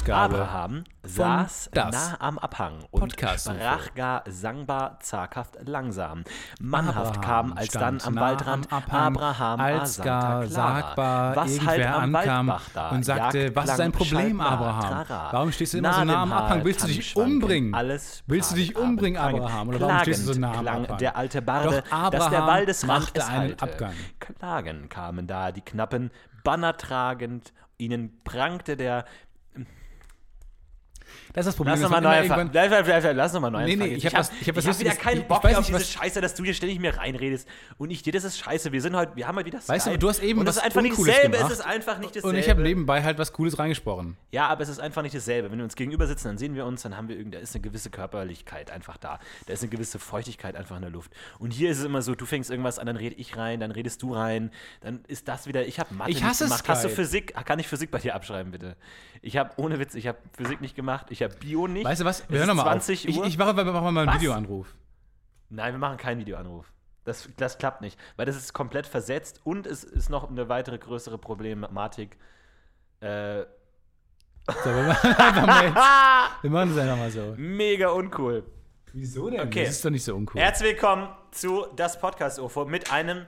Ausgabe. Abraham saß nah am Abhang und Podcast sprach gar sangbar, zaghaft, langsam. Mannhaft Abraham kam, als dann stand am nah Waldrand am Abhang, Abraham als gar sagbar Was irgendwer halt am ankam Waldbach da, und sagte, Jagd, was ist dein Problem, Abraham? Trara. Warum stehst du immer so Nah nah dem am Abhang? Willst du dich umbringen? Alles Willst du dich umbringen, Abraham? Oder warum stehst du so nah am Abhang? der alte Barde, Doch dass der Abraham Waldesrand machte es einen halte. Abgang. Klagen kamen da die Knappen, Banner tragend, ihnen prangte der Das ist das Problem. Lass nochmal neu anfangen. Bleib, bleib, lass nochmal neu Nee, nee, anfangen. ich hab was- ich hab was hab wieder keinen Ich- Bock ich mehr auf diese Scheiße, dass du hier ständig mir reinredest. Und ich dir das ist scheiße. Wir sind heute, wir haben heute wieder Weißt du, Skype. du hast eben und das was ist einfach nicht dasselbe. gemacht. Es ist einfach nicht dasselbe. Und ich habe nebenbei halt was Cooles reingesprochen. Ja, aber es ist einfach nicht dasselbe. Wenn wir uns gegenüber sitzen, dann sehen wir uns, dann haben wir irgend, da ist eine gewisse Körperlichkeit einfach da. Da ist eine gewisse Feuchtigkeit einfach in der Luft. Und hier ist es immer so, du fängst irgendwas an, dann rede ich rein, dann redest du rein, dann ist das wieder, ich habe Mathe Ich hasse nicht gemacht. Hast du Skype. Physik? Kann ich Physik bei dir abschreiben, bitte? Ich habe, ohne Witz, ich habe Physik nicht gemacht, ich habe Bio nicht. Weißt du was? Wir hören nochmal auf. 20 Ich, Uhr. ich mache, wir machen mal einen Was? Videoanruf. Nein, wir machen keinen Videoanruf. Das, das klappt nicht, weil das ist komplett versetzt und es ist noch eine weitere größere Problematik. Äh, So, wir machen einfach mal jetzt. Wir machen es einfach mal so. mega uncool. Wieso denn? Okay. Das ist doch nicht so uncool. Herzlich willkommen zu das Podcast UFO mit einem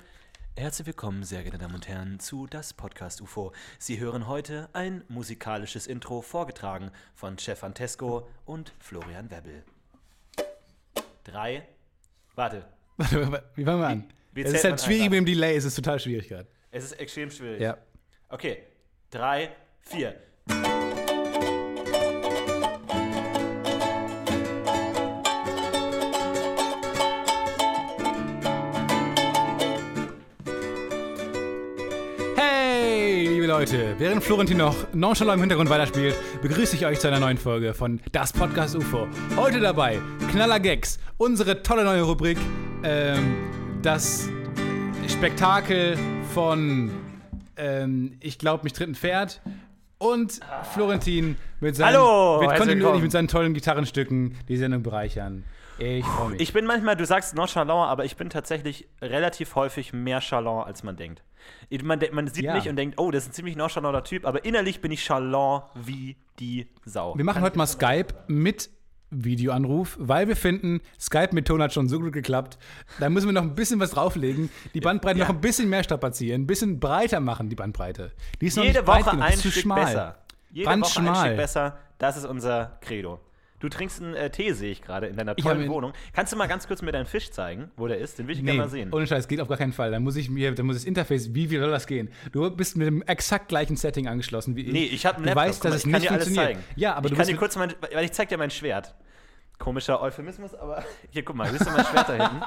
Herzlich willkommen, sehr geehrte Damen und Herren, zu das Podcast UFO. Sie hören heute ein musikalisches Intro vorgetragen von Stefan Tesco und Florian Webbel. Drei. Warte, Warte, warte, wie fangen wir an? wie Es zählt ist halt schwierig mit dem Delay, es ist total schwierig gerade. es ist extrem schwierig. Ja. Okay, drei, vier. Leute, während Florentin noch nonchalant im Hintergrund weiterspielt, begrüße ich euch zu einer neuen Folge von Das Podcast UFO. Heute dabei Knaller Gags, unsere tolle neue Rubrik, ähm, das Spektakel von ähm, Ich glaube, mich tritt ein Pferd und Florentin mit seinen, Hallo, mit kontinuierlich mit seinen tollen Gitarrenstücken die Sendung bereichern. Ich freue mich. Ich bin manchmal, du sagst nonchalant, aber ich bin tatsächlich relativ häufig mehr chalant, als man denkt. Man, man sieht Ja. mich und denkt, oh, das ist ein ziemlich nonchalanter Typ, aber innerlich bin ich chalant wie die Sau. Wir machen heute mal Skype mit Videoanruf, weil wir finden, Skype mit Ton hat schon so gut geklappt. Da müssen wir noch ein bisschen was drauflegen, die Bandbreite Ja. noch ein bisschen mehr strapazieren, ein bisschen breiter machen, die Bandbreite. Die ist noch Jede nicht breit Woche genug, ein Stück schmal. besser. Jede Ganz Woche ein schmal. Stück besser. Das ist unser Credo. Du trinkst einen äh, Tee, sehe ich gerade, in deiner tollen Wohnung. Kannst du mal ganz kurz mir deinen Fisch zeigen, wo der ist? Den will ich Nee, gerne mal sehen. ohne Scheiß, geht auf gar keinen Fall. Da muss ich mir, da muss das Interface, wie, wie soll das gehen? Du bist mit dem exakt gleichen Setting angeschlossen wie ich. Nee, ich habe einen Du Laptop. weißt, Guck dass es ich kann nicht dir alles zeigen. Ja, aber ich du kann dir kurz mein, weil ich zeig dir mein Schwert. Komischer Euphemismus, aber hier, guck mal, siehst du mein Schwert da hinten?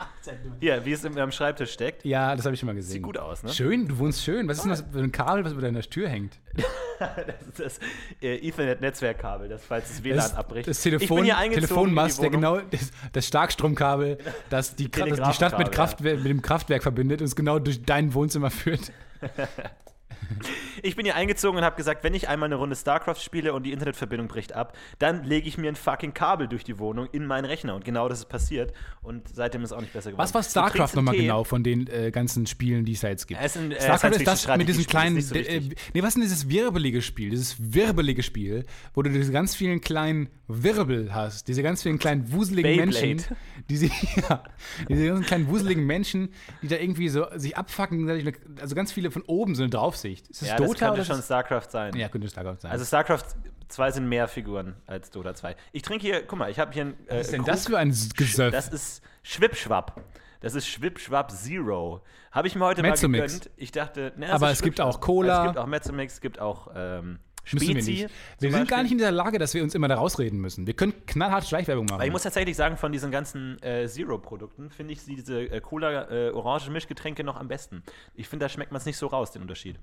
Hier, wie es in meinem Schreibtisch steckt. Ja, das habe ich schon mal gesehen. Sieht gut aus, ne? Schön, du wohnst schön. Was ist denn das für ein Kabel, was über deiner Tür hängt? Das ist das äh, Ethernet-Netzwerkkabel, das falls das WLAN Das, abbricht. das ich Telefon, bin hier eingezogen Telefonmast, der genau das, das Starkstromkabel, das die, das die Stadt mit, Kraftwer mit dem Kraftwerk verbindet und es genau durch dein Wohnzimmer führt. Ich bin hier eingezogen und habe gesagt, wenn ich einmal eine Runde StarCraft spiele und die Internetverbindung bricht ab, dann lege ich mir ein fucking Kabel durch die Wohnung in meinen Rechner. Und genau das ist passiert. Und seitdem ist es auch nicht besser geworden. Was war StarCraft nochmal genau von den äh, ganzen Spielen, die es da jetzt gibt? Es sind, äh, StarCraft ist das mit diesem ist kleinen. so äh, nee, was ist denn dieses wirbelige Spiel? Dieses wirbelige Spiel, wo du diese ganz vielen kleinen Wirbel hast, diese ganz vielen kleinen wuseligen Beyblade. Menschen, diese, ja, diese ganzen kleinen wuseligen Menschen, die da irgendwie so sich abfacken, also ganz viele von oben so eine Draufsicht. Ist das Ja, Dota das könnte schon StarCraft sein. Ja, könnte StarCraft sein. Also StarCraft 2 sind mehr Figuren als Dota 2. Ich trinke hier, guck mal, ich habe hier ein äh, was ist denn Krug. das für ein Gesöff? Das ist Schwipschwapp. Das ist Schwipschwapp Zero. Habe ich mir heute Mezzomix. mal gegönnt. Ich dachte, ne, Aber es gibt auch Cola. Es gibt auch Mezzomix, es gibt auch ähm, Müssen wir Spezi. nicht. Wir sind gar nicht in dieser Lage, dass wir uns immer da rausreden müssen. Wir können knallhart Schleichwerbung machen. Aber ich muss tatsächlich sagen, von diesen ganzen äh, Zero-Produkten finde ich diese äh, Cola-Orange-Mischgetränke noch am besten. Ich finde, da schmeckt man es nicht so raus, den Unterschied.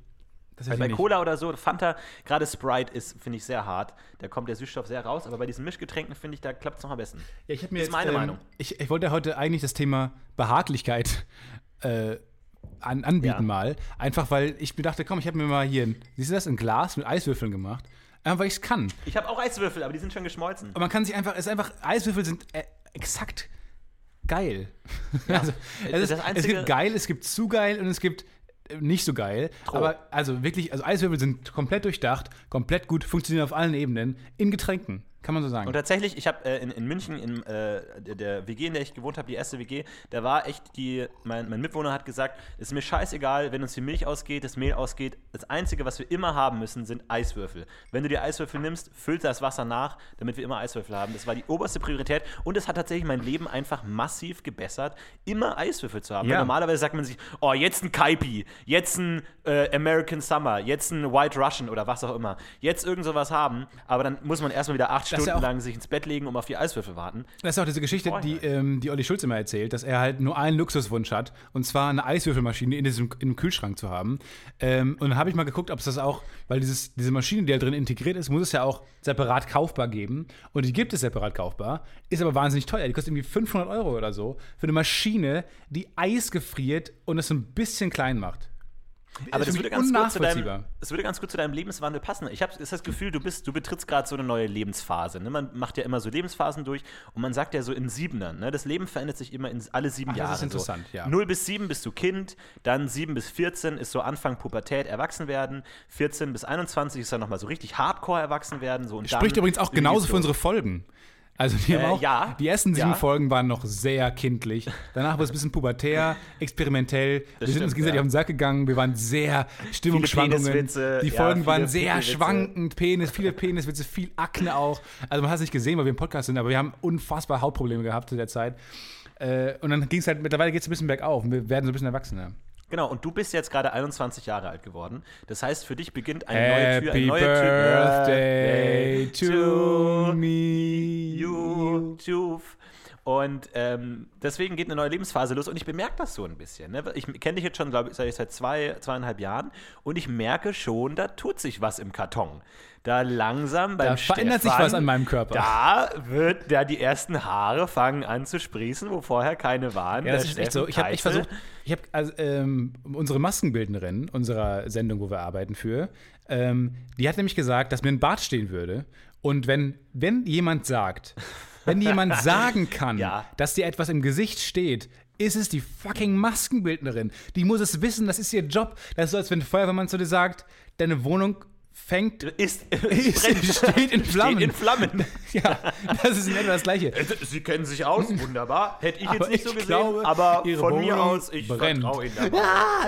Weil bei Cola oder so, Fanta, gerade Sprite ist, finde ich, sehr hart. Da kommt der Süßstoff sehr raus, aber bei diesen Mischgetränken, finde ich, da klappt es noch am besten. Ja, ich mir Das ist meine Meinung. Ich, ich wollte heute eigentlich das Thema Behaglichkeit äh, an, anbieten Ja. mal. Einfach weil ich mir dachte, komm, ich habe mir mal hier, ein, siehst du das, ein Glas mit Eiswürfeln gemacht. Einfach weil ich es kann. Ich habe auch Eiswürfel, aber die sind schon geschmolzen. Und man kann sich einfach, es ist einfach, Eiswürfel sind äh, exakt geil. also, es, ist, das es gibt geil, es gibt zu geil und es gibt nicht so geil. Troh. Aber also wirklich, also Eiswürfel sind komplett durchdacht, komplett gut, funktionieren auf allen Ebenen, in Getränken. Kann man so sagen. Und tatsächlich, ich habe äh, in, in München, in äh, der- WG, in der ich gewohnt habe, die erste WG, da war echt die, mein, mein Mitwohner hat gesagt, es ist mir scheißegal, wenn uns die Milch ausgeht, das Mehl ausgeht. Das Einzige, was wir immer haben müssen, sind Eiswürfel. Wenn du die Eiswürfel nimmst, füllt das Wasser nach, damit wir immer Eiswürfel haben. Das war die oberste Priorität und es hat tatsächlich mein Leben einfach massiv gebessert, immer Eiswürfel zu haben. Ja. Normalerweise sagt man sich, oh, jetzt ein Kaipi, jetzt ein äh, American Summer, jetzt ein White Russian oder was auch immer. Jetzt irgend sowas haben, aber dann muss man erstmal wieder acht Das ist Stunden ja auch- lang sich ins Bett legen, um auf die Eiswürfel warten. Das ist auch diese Geschichte, die, ähm, die Olli Schulz immer erzählt, dass er halt nur einen Luxuswunsch hat, und zwar eine Eiswürfelmaschine in diesem im Kühlschrank zu haben. Ähm, und dann habe ich mal geguckt, ob es das auch, weil dieses, diese Maschine, die da drin integriert ist, muss es ja auch separat kaufbar geben. Und die gibt es separat kaufbar, ist aber wahnsinnig teuer. Die kostet irgendwie 500 Euro oder so für eine Maschine, die Eis gefriert und es ein bisschen klein macht. Aber das würde, ganz gut zu deinem, das würde ganz gut zu deinem Lebenswandel passen. Ich habe das Gefühl, du, bist, du betrittst gerade so eine neue Lebensphase. Ne? Man macht ja immer so Lebensphasen durch und man sagt ja so in Siebenern. Ne? Das Leben verändert sich immer in alle sieben Ach, das Jahre. ist interessant, so. ja. 0 bis 7 bist du Kind, dann 7 bis 14 ist so Anfang Pubertät, erwachsen werden. 14 bis 21 ist dann nochmal so richtig Hardcore erwachsen werden. So, und Spricht übrigens auch genauso für unsere Folgen. Also die, haben Äh, auch, ja. die ersten sieben Ja. Folgen waren noch sehr kindlich. Danach wurde es ein bisschen pubertär, experimentell. wir sind stimmt, uns gegenseitig ja. auf den Sack gegangen. Wir waren sehr Stimmungsschwankungen. Peniswitze, Die Folgen waren sehr Pipi-Witze. schwankend. Penis, viele Peniswitze, viel Akne auch. Also man hat es nicht gesehen, weil wir im Podcast sind, aber wir haben unfassbar Hautprobleme gehabt zu der Zeit. Äh, und dann ging es halt, mittlerweile geht es ein bisschen bergauf. Wir werden so ein bisschen erwachsener. Genau, und du bist jetzt gerade 21 Jahre alt geworden. Das heißt, für dich beginnt eine neue Tür. Happy Eine neue Birthday Tür. to me. You, Juf. Und ähm, deswegen geht eine neue Lebensphase los und ich bemerke das so ein bisschen. Ne? Ich kenne dich jetzt schon, glaube ich, seit, zwei, zweieinhalb Jahren und ich merke schon, da tut sich was im Karton. Da langsam beim Da verändert sich was an meinem Körper. Da wird, da die ersten Haare fangen an zu sprießen, wo vorher keine waren. Ja, das ist echt so. Ich habe echt versucht, ich habe also, ähm, unsere Maskenbildnerin unserer Sendung, wo wir arbeiten für, ähm, die hat nämlich gesagt, dass mir ein Bart stehen würde. Und wenn, wenn jemand sagt, wenn jemand sagen kann, Ja. dass dir etwas im Gesicht steht, ist es die fucking Maskenbildnerin. Die muss es wissen, das ist ihr Job. Das ist so, als wenn ein Feuerwehrmann zu dir sagt, deine Wohnung fängt, ist, ist brennt. steht in Flammen. Steht in Flammen. ja, das ist in etwa das Gleiche. Sie kennen sich aus, wunderbar. Hätte ich Aber jetzt nicht ich so gesehen, glaube, aber von mir Wohnung aus, ich brennt. vertraue Ihnen da mal.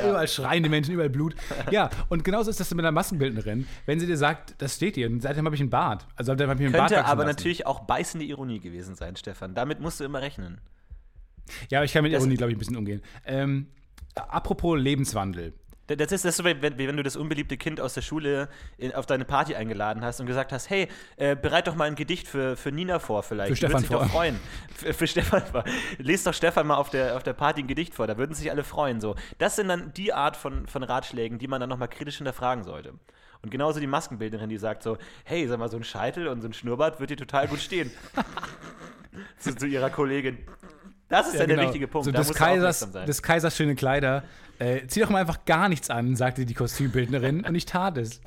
Ja, überall schreien die Menschen, überall Blut. Ja, und genauso ist das mit einer Maskenbildnerin. Wenn sie dir sagt, das steht ihr, und seitdem habe ich einen Bart. Also seitdem habe ich einen Bart Könnte wachsen aber lassen. natürlich auch beißende Ironie gewesen sein, Stefan. Damit musst du immer rechnen. Ja, aber ich kann mit Das- Ironie, glaube ich, ein bisschen umgehen. Ähm, apropos Lebenswandel. Das ist, das ist so, wie wenn, wenn du das unbeliebte Kind aus der Schule in, auf deine Party eingeladen hast und gesagt hast, hey, äh, bereit doch mal ein Gedicht für, für Nina vor vielleicht. Für Stefan sich doch vor. freuen. Für, für Stefan vor. Lest doch Stefan mal auf der, auf der Party ein Gedicht vor, da würden sich alle freuen. So. Das sind dann die Art von, von Ratschlägen, die man dann nochmal kritisch hinterfragen sollte. Und genauso die Maskenbildnerin, die sagt so, hey, sag mal, so ein Scheitel und so ein Schnurrbart wird dir total gut stehen. zu, zu ihrer Kollegin. Das ist ja, der genau. richtige Punkt. So da des, Kaisers, des Kaisers schöne Kleider. Äh, zieh doch mal einfach gar nichts an, sagte die Kostümbildnerin. und ich tat es.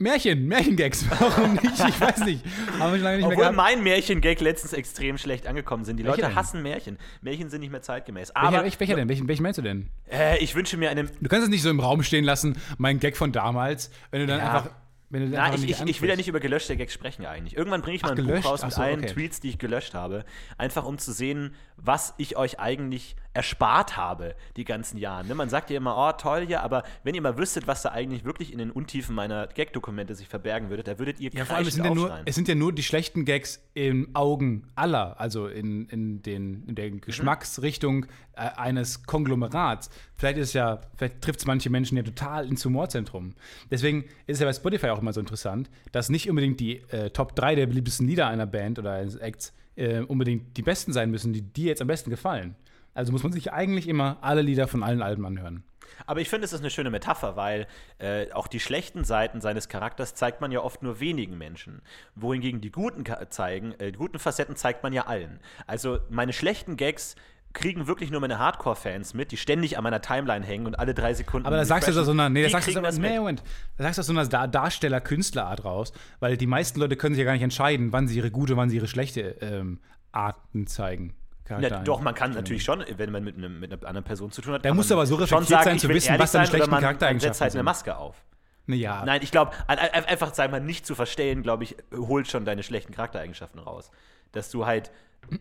Märchen, Märchengags. Warum nicht? Ich weiß nicht. Haben wir schon lange nicht mehr Obwohl gehabt. mein Märchen-Gag letztens extrem schlecht angekommen sind. Die Welcher Leute denn? hassen Märchen. Märchen sind nicht mehr zeitgemäß. Welcher, Aber welcher, welcher denn? Welchen, welchen meinst du denn? äh, ich wünsche mir eine. Du kannst es nicht so im Raum stehen lassen, mein Gag von damals, wenn du dann Ja. einfach. Na, ich, ich, ich will ja nicht über gelöschte Gags sprechen eigentlich. Irgendwann bringe ich mal Ach, ein Buch gelöscht? raus Ach mit so, allen okay. Tweets, die ich gelöscht habe. Einfach um zu sehen, was ich euch eigentlich erspart habe die ganzen Jahre. Ne? Man sagt ja immer, oh toll hier, aber wenn ihr mal wüsstet, was da eigentlich wirklich in den Untiefen meiner Gag-Dokumente sich verbergen würde, da würdet ihr Ja, vor allem, es sind ja, nur, es sind ja nur die schlechten Gags im Augen aller, also in, in, den, in Mhm. der Geschmacksrichtung äh, eines Konglomerats. Vielleicht ist ja, vielleicht trifft es manche Menschen ja total ins Humorzentrum. Deswegen ist es ja bei Spotify auch immer so interessant, dass nicht unbedingt die äh, Top 3 der beliebtesten Lieder einer Band oder eines Acts äh, unbedingt die besten sein müssen, die dir jetzt am besten gefallen. Also muss man sich eigentlich immer alle Lieder von allen Alben anhören. Aber ich finde, es ist eine schöne Metapher, weil äh, auch die schlechten Seiten seines Charakters zeigt man ja oft nur wenigen Menschen. Wohingegen die guten zeigen, äh, die guten Facetten zeigt man ja allen. Also meine schlechten Gags kriegen wirklich nur meine Hardcore-Fans mit, die ständig an meiner Timeline hängen und alle drei Sekunden. Aber da sagst du so so einer, nee, da sagst du das nee, mit. Moment, da sagst du so einer Dar Darsteller-Künstlerart raus, weil die meisten Leute können sich ja gar nicht entscheiden, wann sie ihre gute, wann sie ihre schlechte ähm, Arten zeigen. Charakter Ja, doch, man kann natürlich schon, wenn man mit, einem, mit einer anderen Person zu tun hat. Da du aber so reflektiert sagen, sein, zu wissen, was deine schlechten man, Charaktereigenschaften setzt halt eine. Maske auf. Naja, Nein, ich glaube, einfach, sag mal, nicht zu verstehen, glaube ich, holt schon deine schlechten Charaktereigenschaften raus. Dass du halt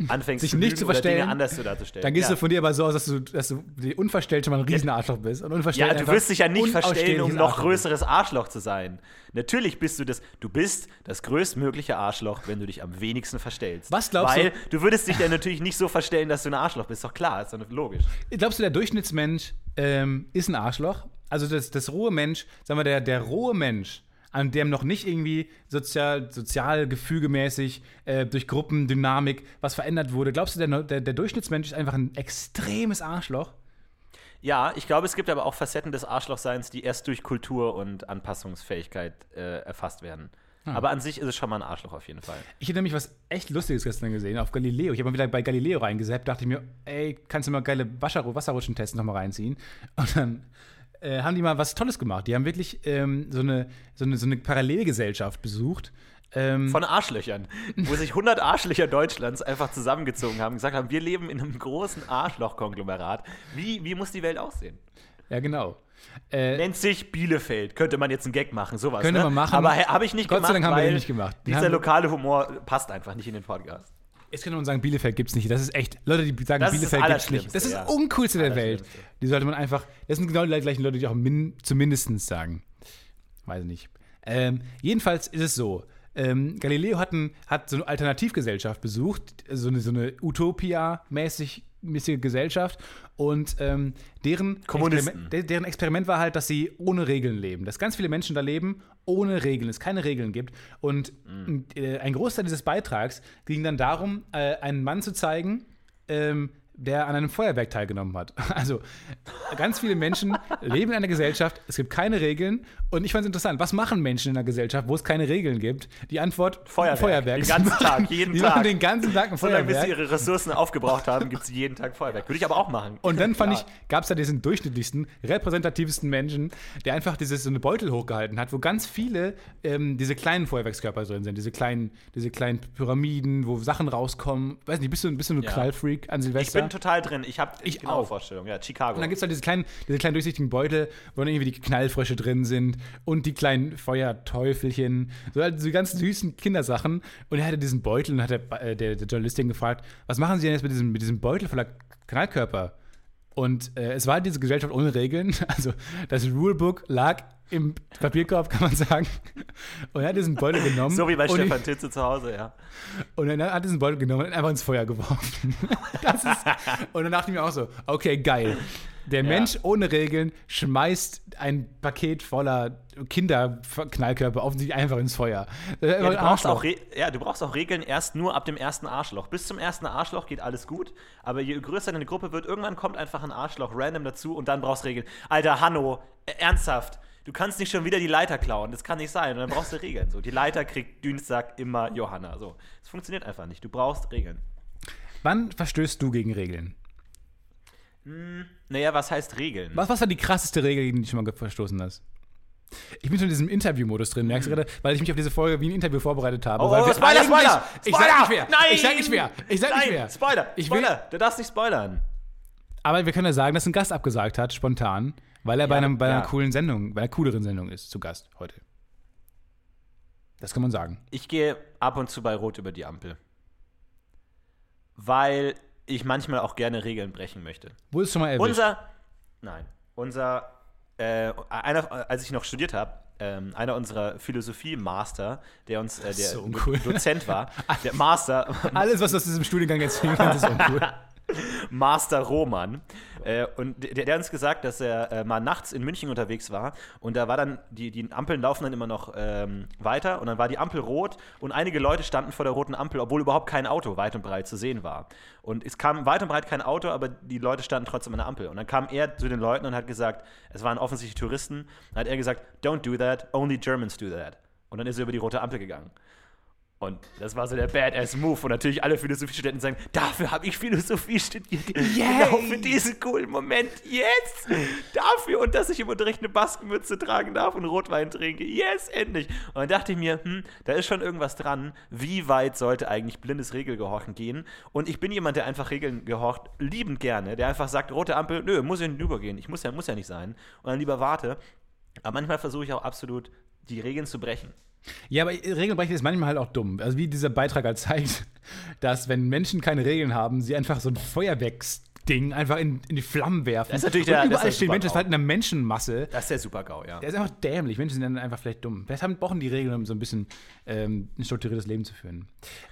anfängst Sich nicht zu verstellen, Dinge anders zu darzustellen. dann gehst ja. du von dir aber so aus, dass du, dass du die unverstellt schon mal ein Riesenarschloch bist. Und unverstellt Ja, du wirst dich ja nicht verstellen, um noch Arschloch größeres Arschloch zu sein. Natürlich bist du das, du bist das größtmögliche Arschloch, wenn du dich am wenigsten verstellst. Was glaubst du- Weil du würdest dich ja natürlich nicht so verstellen, dass du ein Arschloch bist. Doch klar, ist doch logisch. Glaubst du, der Durchschnittsmensch ähm, ist ein Arschloch? Also das, das rohe Mensch, sagen wir, der, der rohe Mensch, an dem noch nicht irgendwie sozial, sozial gefügemäßig äh, durch Gruppendynamik was verändert wurde. Glaubst du, der, der, der Durchschnittsmensch ist einfach ein extremes Arschloch? Ja, ich glaube, es gibt aber auch Facetten des Arschlochseins, die erst durch Kultur und Anpassungsfähigkeit äh, erfasst werden. Hm. Aber an sich ist es schon mal ein Arschloch auf jeden Fall. Ich hätte nämlich was echt Lustiges gestern gesehen auf Galileo. Ich habe mal wieder bei Galileo reingesappt, dachte ich mir, ey, kannst du mal geile Wasser Wasserrutschentests nochmal reinziehen? Und dann äh, haben die mal was Tolles gemacht. Die haben wirklich ähm, so, eine, so, eine, so eine Parallelgesellschaft besucht. Ähm, Von Arschlöchern, wo sich 100 Arschlöcher Deutschlands einfach zusammengezogen haben und gesagt haben, wir leben in einem großen Arschlochkonglomerat. Wie, wie muss die Welt aussehen? ja, genau. Äh, Nennt sich Bielefeld. Könnte man jetzt einen Gag machen, sowas. Könnte ne? man machen. Aber habe ich nicht Gott sei gemacht, Dank haben wir den nicht gemacht. Den Dieser lokale Humor passt einfach nicht in den Podcast. Jetzt kann man sagen, Bielefeld gibt's nicht. Das ist echt. Leute, die sagen, Das Bielefeld gibt's nicht. Das ist das ja. Uncoolste der Welt. Die sollte man einfach. Das sind genau die gleichen Leute, die auch min, zumindest sagen. Weiß nicht. Ähm, jedenfalls ist es so. Ähm, Galileo hat, ein, hat so eine Alternativgesellschaft besucht, so eine, so eine Utopia-mäßig mäßige Gesellschaft und ähm, deren. Experiment, de- deren Experiment war halt, dass sie ohne Regeln leben. Dass ganz viele Menschen da leben ohne Regeln, es keine Regeln gibt. Und äh, ein Großteil dieses Beitrags ging dann darum, äh, einen Mann zu zeigen, ähm, der an einem Feuerwerk teilgenommen hat. Also ganz viele Menschen leben in einer Gesellschaft, es gibt keine Regeln. Und ich fand es interessant, was machen Menschen in einer Gesellschaft, wo es keine Regeln gibt? Die Antwort, Feuerwerk. Feuerwerk. Den ganzen Sie Tag, machen- jeden die Tag. Machen den ganzen Tag ein Solange bis sie Feuerwerk. ihre Ressourcen aufgebraucht haben, gibt es jeden Tag Feuerwerk. Würde ich aber auch machen. Und dann fand Klar. ich, gab es da diesen durchschnittlichsten, repräsentativsten Menschen, der einfach dieses so eine Beutel hochgehalten hat, wo ganz viele ähm, diese kleinen Feuerwerkskörper drin sind, diese kleinen, diese kleinen Pyramiden, wo Sachen rauskommen. Weiß nicht, bist du, bist du ein Ja. Knallfreak an Silvester? Bin total drin. Ich habe Ich genaue auch. Vorstellung. Ja, Chicago. Und dann gibt es halt diese kleinen, diese kleinen durchsichtigen Beutel, wo dann irgendwie die Knallfrösche drin sind und die kleinen Feuerteufelchen, so halt diese ganz süßen Kindersachen. Und er hatte diesen Beutel und hat der, äh, der, der Journalistin gefragt, was machen Sie denn jetzt mit diesem, mit diesem Beutel voller Knallkörper? Und äh, es war halt diese Gesellschaft ohne Regeln. Also das Rulebook lag im Papierkorb, kann man sagen. Und er hat diesen Beutel genommen. so wie bei Stefan Titze zu Hause, ja. und dann hat er diesen Beutel genommen und einfach ins Feuer geworfen. Das ist, und dann dachte ich mir auch so, okay, geil. Der Mensch ohne Regeln schmeißt ein Paket voller Kinderknallkörper offensichtlich einfach ins Feuer. Ja, du, brauchst auch Re ja, du brauchst auch Regeln erst nur ab dem ersten Arschloch. Bis zum ersten Arschloch geht alles gut, aber je größer deine Gruppe wird, irgendwann kommt einfach ein Arschloch random dazu und dann brauchst du Regeln. Alter, Hanno, ernsthaft, du kannst nicht schon wieder die Leiter klauen, das kann nicht sein. Und dann brauchst du Regeln. So, die Leiter kriegt Dienstag immer Johanna. So, das funktioniert einfach nicht. Du brauchst Regeln. Wann verstößt du gegen Regeln? Naja, was heißt Regeln? Was, was war die krasseste Regel, gegen die du schon mal verstoßen hast? Ich bin schon in diesem Interview-Modus drin, merkst du gerade, weil ich mich auf diese Folge wie ein Interview vorbereitet habe. Oh, oh, Spoiler, Spoiler! Ich Spoiler! sag nicht mehr. Nein! Ich sag nicht mehr. Ich sag Nein, nicht mehr. Spoiler! Ich will- Spoiler! Du darfst nicht spoilern. Aber wir können ja sagen, dass ein Gast abgesagt hat, spontan, weil er bei, Ja, einem, bei einer ja. coolen Sendung, bei einer cooleren Sendung ist, zu Gast heute. Das kann man sagen. Ich gehe ab und zu bei Rot über die Ampel. Weil ich manchmal auch gerne Regeln brechen möchte. Wurde es schon mal erwischt? Unser, nein, unser, äh, einer, als ich noch studiert habe, ähm, einer unserer Philosophie-Master, der uns, äh, der so Dozent war, der Master, Alles, was du aus diesem Studiengang erzählen kannst, ist uncool. Master Roman. Äh, und der, der hat uns gesagt, dass er äh, mal nachts in München unterwegs war und da war dann, die, die Ampeln laufen dann immer noch ähm, weiter und dann war die Ampel rot und einige Leute standen vor der roten Ampel, obwohl überhaupt kein Auto weit und breit zu sehen war. Und es kam weit und breit kein Auto, aber die Leute standen trotzdem an der Ampel. Und dann kam er zu den Leuten und hat gesagt, es waren offensichtlich Touristen, dann hat er gesagt, don't do that, only Germans do that. Und dann ist er über die rote Ampel gegangen. Und das war so der Badass-Move. Und natürlich alle Philosophiestudenten sagen, dafür habe ich Philosophie studiert. Yay! Genau für diesen coolen Moment. Yes! Dafür. Und dass ich im Unterricht eine Baskenmütze tragen darf und Rotwein trinke. Yes, endlich. Und dann dachte ich mir, hm, da ist schon irgendwas dran. Wie weit sollte eigentlich blindes Regelgehorchen gehen? Und ich bin jemand, der einfach Regeln gehorcht, liebend gerne. Der einfach sagt, rote Ampel, nö, muss ja nicht übergehen. Ich muss ja, muss ja nicht sein. Und dann lieber warte. Aber manchmal versuche ich auch absolut, die Regeln zu brechen. Ja, aber Regelbrechen ist manchmal halt auch dumm. Also wie dieser Beitrag halt zeigt, dass wenn Menschen keine Regeln haben, sie einfach so ein Feuerwerksding einfach in, in die Flammen werfen. Das ist natürlich und der- das überall ist stehen Menschen, das ist halt in einer Menschenmasse. Das ist der Super-GAU, ja. Der ist einfach dämlich. Menschen sind dann einfach vielleicht dumm. Deshalb brauchen die Regeln, um so ein bisschen ähm, ein strukturiertes Leben zu führen.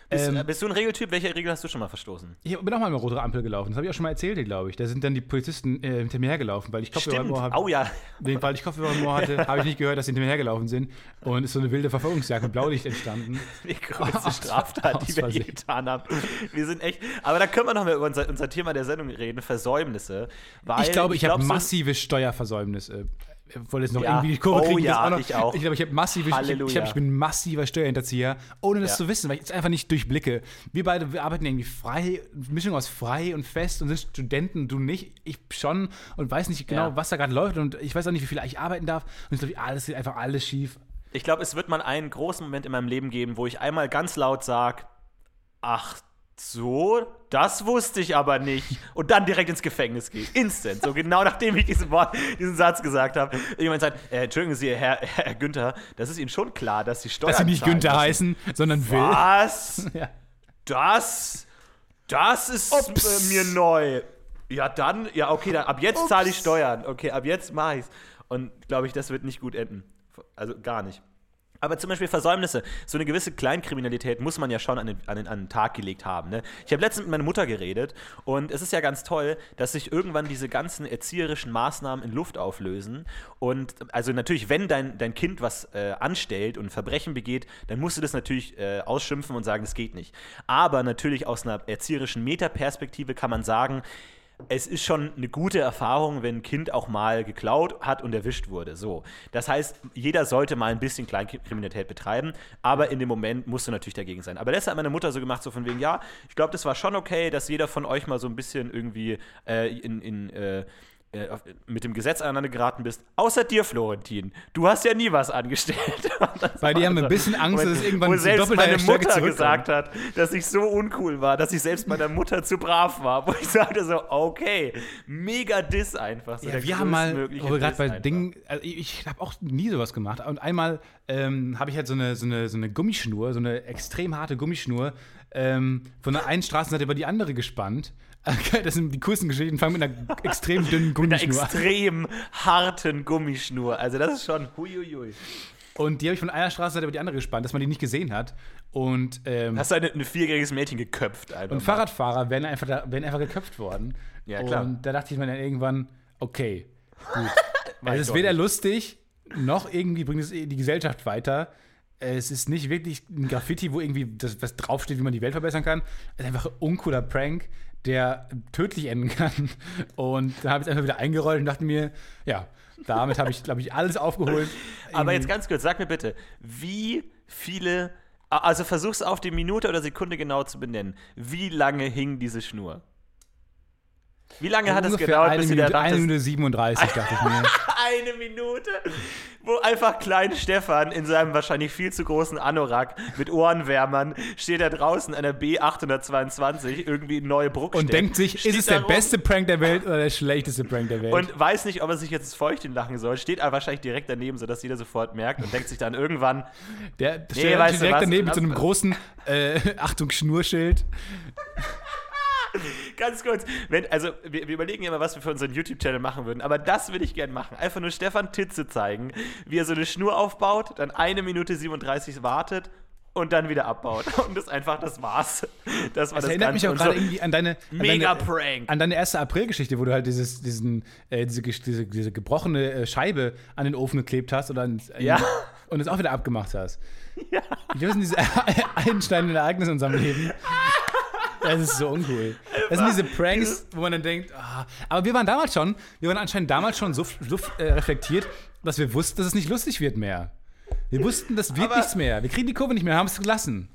Bist, Ähm, äh, bist du ein Regeltyp? Welche Regel hast du schon mal verstoßen? Ich bin auch mal eine rote Ampel gelaufen. Das habe ich auch schon mal erzählt, glaube ich. Da sind dann die Polizisten äh, hinter mir hergelaufen, weil ich Kopfhörer habe. Oh ja. Weil ich Kopfhörer im Ohr hatte, habe ich nicht gehört, dass sie hinter mir hergelaufen sind. Und ist so eine wilde Verfolgungsjagd mit Blaulicht entstanden. Die größte Aus- Straftat, die wir je Versehen. getan haben. Wir sind echt. Aber da können wir noch mal über unser, unser Thema der Sendung reden: Versäumnisse. Weil Ich glaube, ich, habe glaub, so- massive Steuerversäumnisse. Ich wollte jetzt noch Ja. irgendwie die Kurve Oh kriegen. ja, noch, ich auch. Ich glaube, ich habe massive. Ich, ich, glaub, ich bin ein massiver Steuerhinterzieher, ohne das Ja. zu wissen, weil ich es einfach nicht durchblicke. Wir beide wir arbeiten irgendwie frei, Mischung aus frei und fest und sind Studenten, du nicht, ich schon und weiß nicht genau, Ja. was da gerade läuft und ich weiß auch nicht, wie viel ich arbeiten darf. Und ich glaube, alles geht einfach alles schief. Ich glaube, es wird mal einen großen Moment in meinem Leben geben, wo ich einmal ganz laut sage: Ach so, das wusste ich aber nicht. Und dann direkt ins Gefängnis gehe. Instant. So genau nachdem ich diesen, Wort, diesen Satz gesagt habe. Jemand sagt: äh, Entschuldigen Sie, Herr, Herr Günther, das ist Ihnen schon klar, dass Sie Steuern Dass sie nicht Günther müssen. heißen, sondern Will. Was? Ja. Das, das ist Ups. äh, mir neu. Ja, dann, ja, okay, dann ab jetzt zahle ich Steuern. Okay, ab jetzt mache ich's. Und glaube ich, das wird nicht gut enden. Also gar nicht. Aber zum Beispiel Versäumnisse, so eine gewisse Kleinkriminalität muss man ja schon an den, an den, an den Tag gelegt haben. Ne? Ich habe letztens mit meiner Mutter geredet und es ist ja ganz toll, dass sich irgendwann diese ganzen erzieherischen Maßnahmen in Luft auflösen. Und also natürlich, wenn dein, dein Kind was äh, anstellt und ein Verbrechen begeht, dann musst du das natürlich äh, ausschimpfen und sagen, das geht nicht. Aber natürlich aus einer erzieherischen Metaperspektive kann man sagen, es ist schon eine gute Erfahrung, wenn ein Kind auch mal geklaut hat und erwischt wurde. So. Das heißt, jeder sollte mal ein bisschen Kleinkriminalität betreiben, aber in dem Moment musst du natürlich dagegen sein. Aber das hat meine Mutter so gemacht, so von wegen, ja, ich glaube, das war schon okay, dass jeder von euch mal so ein bisschen irgendwie äh, in, in äh, äh, mit dem Gesetz aneinander geraten bist. Außer dir, Florentin. Du hast ja nie was angestellt. Die war haben ein so- bisschen Angst, dass es irgendwann Wo selbst doppelter meine Mutter gesagt hat, dass ich so uncool war, dass ich selbst meiner Mutter zu brav war. Wo ich sagte so, okay, mega Diss einfach. So Ja, wir haben mal, wir gerade bei. Dingen, also ich, ich habe auch nie sowas gemacht. Und einmal ähm, habe ich halt so eine, so, eine, so eine Gummischnur, so eine extrem harte Gummischnur, ähm, von der einen Straßenseite über die andere gespannt. Das sind die coolsten Geschichten, fangen mit einer extrem dünnen Einer Gummischnur an. extrem harten Gummischnur. Also das ist schon huiuiui. Und die habe ich von einer Straßenseite über die andere gespannt, dass man die nicht gesehen hat. Und, ähm, Hast du ein ein vierjähriges Mädchen geköpft einfach. und mal. Fahrradfahrer wären einfach, wären einfach geköpft worden. Ja, klar. Und da dachte ich mir dann irgendwann, okay, gut. Es ist weder nicht. lustig, noch irgendwie bringt es die Gesellschaft weiter. Es ist nicht wirklich ein Graffiti, wo irgendwie das, was draufsteht, wie man die Welt verbessern kann. Es ist einfach ein uncooler Prank, der tödlich enden kann. Und da habe ich es einfach wieder eingerollt und dachte mir, ja, damit habe ich, glaube ich, alles aufgeholt. Aber jetzt ganz kurz, sag mir bitte, wie viele, also versuch's auf die Minute oder Sekunde genau zu benennen. Wie lange hing diese Schnur? Wie lange hat es gedauert, eine bis Minute, da eine Minute 37, dachte ich mir. eine Minute, wo einfach klein Stefan in seinem wahrscheinlich viel zu großen Anorak mit Ohrenwärmern steht da draußen an der B822 irgendwie in Neubruck Und denkt sich, steht ist es der rum beste Prank der Welt oder der schlechteste Prank der Welt? und weiß nicht, ob er sich jetzt das Feuchtchen lachen soll, steht aber wahrscheinlich direkt daneben, sodass jeder sofort merkt und denkt sich dann irgendwann, Der steht du direkt daneben mit so einem großen äh, Achtung Schnurschild. Ganz kurz, wenn, also wir, wir überlegen ja immer, was wir für unseren YouTube-Channel machen würden, aber das würde ich gerne machen. Einfach nur Stefan Titze zeigen, wie er so eine Schnur aufbaut, dann eine Minute 37 wartet und dann wieder abbaut. Und das einfach, das war's. Das war Das das, erinnert mich Ganze. auch Und gerade so, irgendwie an deine, an Mega deine, Prank. an deine erste April-Geschichte, wo du halt dieses, diesen, äh, diese, diese, diese gebrochene äh, Scheibe an den Ofen geklebt hast oder an, an, Ja. und es auch wieder abgemacht hast. Ja. Ich weiß nicht, diese einschneidenden Ereignisse in unserem Leben. Das ist so uncool. Das sind diese Pranks, wo man dann denkt, ah, aber wir waren damals schon, wir waren anscheinend damals schon so, so äh, reflektiert, dass wir wussten, dass es nicht lustig wird mehr. Wir wussten, das wird Aber- nichts mehr. Wir kriegen die Kurve nicht mehr, haben es gelassen.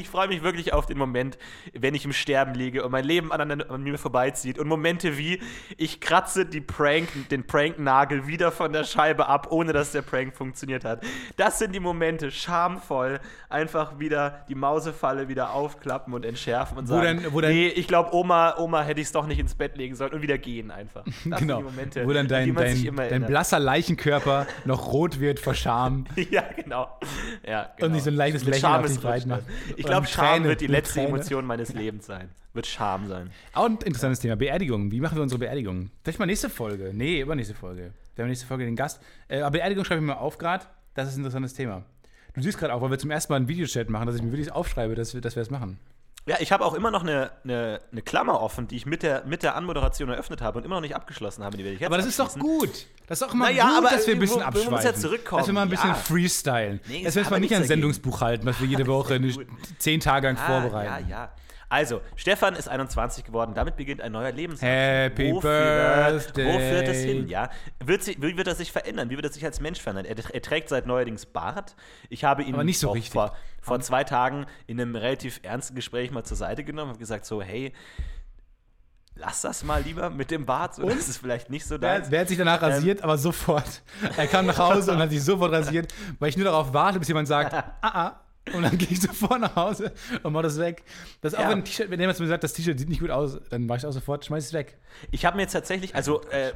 Ich freue mich wirklich auf den Moment, wenn ich im Sterben liege und mein Leben an, an, an mir vorbeizieht. Und Momente wie, ich kratze die Prank, den Pranknagel wieder von der Scheibe ab, ohne dass der Prank funktioniert hat. Das sind die Momente, schamvoll, einfach wieder die Mausefalle wieder aufklappen und entschärfen und Wo sagen, dann- wo dann- nee, ich glaube, Oma, Oma hätte ich es doch nicht ins Bett legen sollen und wieder gehen einfach. Das genau. sind die Momente, Wo dann dein, dein, immer dein blasser Leichenkörper noch rot wird vor Scham Ja, genau. Ja, genau. und sich so ein leichtes Lächeln auf dich breit drin. macht. Ich glaube, Scham wird die letzte Träne. Emotion meines Lebens sein. Wird Scham sein. Auch ein interessantes Thema, Beerdigung. Wie machen wir unsere Beerdigung? Vielleicht mal nächste Folge. Nee, übernächste Folge. Wir haben nächste Folge den Gast. Äh, aber Beerdigung schreibe ich mir mal auf gerade. Das ist ein interessantes Thema. Du siehst gerade auch, weil wir zum ersten Mal einen Videochat machen, dass ich mir wirklich aufschreibe, dass wir, dass wir das machen. Ja, ich habe auch immer noch eine, eine, eine Klammer offen, die ich mit der, mit der Anmoderation eröffnet habe und immer noch nicht abgeschlossen habe. Die werde ich jetzt Aber das ist doch gut. Das ist doch immer Naja, gut, aber dass wir ein bisschen wo- wo muss abschweifen. ja zurückkommen? Dass wir mal ein bisschen Ja. freestylen. Nee, dass wir jetzt mal nicht ein. Sendungsbuch halten, was wir jede Woche zehn Tage lang Ah, vorbereiten. Ja, ja. Also, Stefan ist 21 geworden, damit beginnt ein neuer Lebensabschnitt. Happy wo Birthday. Führt, wo führt es hin? Ja. Wird sie, wie wird er sich verändern? Wie wird er sich als Mensch verändern? Er, er trägt seit neuerdings Bart. Ich habe ihn Aber nicht so vor, richtig. vor, vor zwei Tagen in einem relativ ernsten Gespräch mal zur Seite genommen und habe gesagt: So, hey, lass das mal lieber mit dem Bart. So, das ist vielleicht nicht so Wer, deins. wer hat sich danach rasiert, aber sofort. Er kam nach Hause und hat sich sofort rasiert, weil ich nur darauf warte, bis jemand sagt, ah, ah. Und dann gehe ich sofort nach Hause und mache das weg. Das ist auch Ja. wenn ein T-Shirt, wenn jemand zu mir sagt, das T-Shirt sieht nicht gut aus, dann mache ich es auch sofort, schmeiß es weg. Ich habe mir jetzt tatsächlich, also, äh,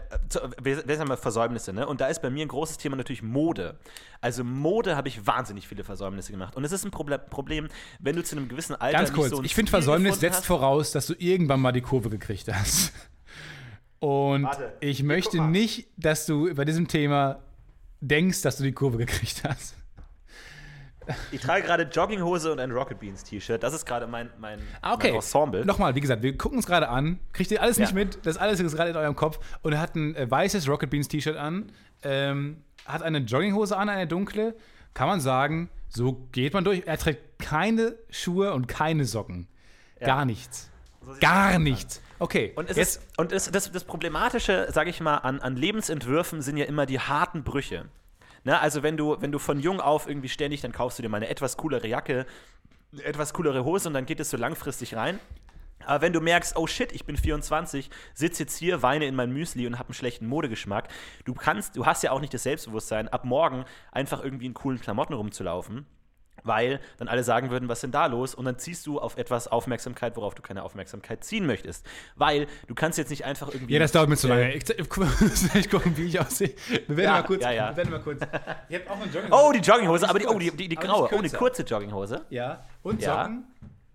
wir wir sagen mal Versäumnisse, ne? Und da ist bei mir ein großes Thema natürlich Mode. Also Mode habe ich wahnsinnig viele Versäumnisse gemacht. Und es ist ein Proble Problem, wenn du zu einem gewissen Alter Ganz kurz, so ich finde Versäumnis setzt hast. voraus, dass du irgendwann mal die Kurve gekriegt hast. Und Warte, ich möchte nicht, dass du bei diesem Thema denkst, dass du die Kurve gekriegt hast. Ich trage gerade Jogginghose und ein Rocket Beans T-Shirt. Das ist gerade mein, mein, Ah, okay. mein Ensemble. Nochmal, wie gesagt, wir gucken uns gerade an. Kriegt ihr alles nicht Ja. mit? Das alles ist gerade in eurem Kopf. Und er hat ein äh, weißes Rocket Beans T-Shirt an, ähm, hat eine Jogginghose an, eine dunkle. Kann man sagen, so geht man durch. Er trägt keine Schuhe und keine Socken. Gar nichts. So Gar nichts. Okay, Und, es jetzt, ist, und es, das, das Problematische, sage ich mal, an, an Lebensentwürfen sind ja immer die harten Brüche. Ne? Also wenn du, wenn du von jung auf irgendwie ständig, dann kaufst du dir mal eine etwas coolere Jacke, eine etwas coolere Hose und dann geht es so langfristig rein. Aber wenn du merkst, oh shit, ich bin 24, sitze jetzt hier, weine in mein Müsli und habe einen schlechten Modegeschmack, du kannst, du hast ja auch nicht das Selbstbewusstsein, ab morgen einfach irgendwie in coolen Klamotten rumzulaufen weil dann alle sagen würden, was ist denn da los? Und dann ziehst du auf etwas Aufmerksamkeit, worauf du keine Aufmerksamkeit ziehen möchtest. Weil du kannst jetzt nicht einfach irgendwie. ja, das dauert mir zu äh, lange. Ich, ich, mal, ich gucken, wie ich aussehe. Wir werden Ja, mal kurz. ja, ja. Wir werden mal kurz. Ich habe auch eine Jogginghose. Oh, die Jogginghose, aber die, oh, die, die, die graue, oh, die kürzer. kurze Jogginghose. Ja, und Ja. Socken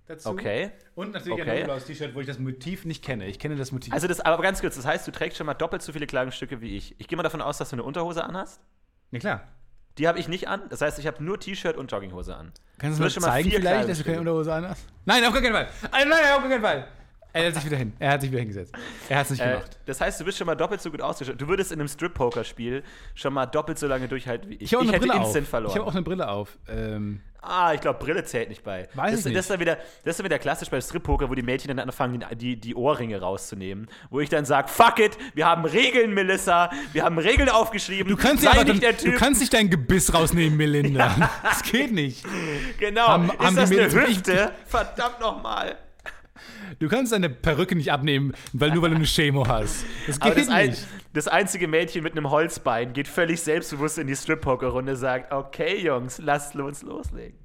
dazu. Okay. Und natürlich Okay. ein blaues T-Shirt, wo ich das Motiv nicht kenne. Ich kenne das Motiv. Also das, aber ganz kurz, das heißt, du trägst schon mal doppelt so viele Kleidungsstücke wie ich. Ich gehe mal davon aus, dass du eine Unterhose anhast. ja, klar. Die habe ich nicht an. Das heißt, ich habe nur T-Shirt und Jogginghose an. Kannst Du mir schon mal zeigen vier vielleicht, dass du keine. Unterhose an hast? Nein, auf gar keinen Fall. Nein, nein, auf gar keinen Fall. Er hat sich wieder hin. Er hat sich wieder hingesetzt. Er hat es nicht Äh, gemacht. das heißt, du bist schon mal doppelt so gut ausgestattet. Du würdest in einem Strip-Poker-Spiel schon mal doppelt so lange durchhalten wie ich. Ich habe auch eine hätte Brille instant auf. verloren. Ich habe auch eine Brille auf. Ähm, Ah, ich glaube, Brille zählt nicht bei. Weiß das, ich nicht. Das ist, dann wieder, das ist dann wieder klassisch bei Strip-Poker, wo die Mädchen dann anfangen, die, die, Ohrringe rauszunehmen. Wo ich dann sage, fuck it, wir haben Regeln, Melissa. Wir haben Regeln aufgeschrieben. du, kannst Sei nicht der du kannst nicht dein Gebiss rausnehmen, Melinda. Das geht nicht. genau. Haben- ist haben das die eine Hüfte? Verdammt nochmal. Du kannst deine Perücke nicht abnehmen, weil nur weil du eine Chemo hast. Das geht das, ein, nicht. das einzige Mädchen mit einem Holzbein geht völlig selbstbewusst in die Strip-Poker-Runde und sagt, okay, Jungs, lasst uns loslegen.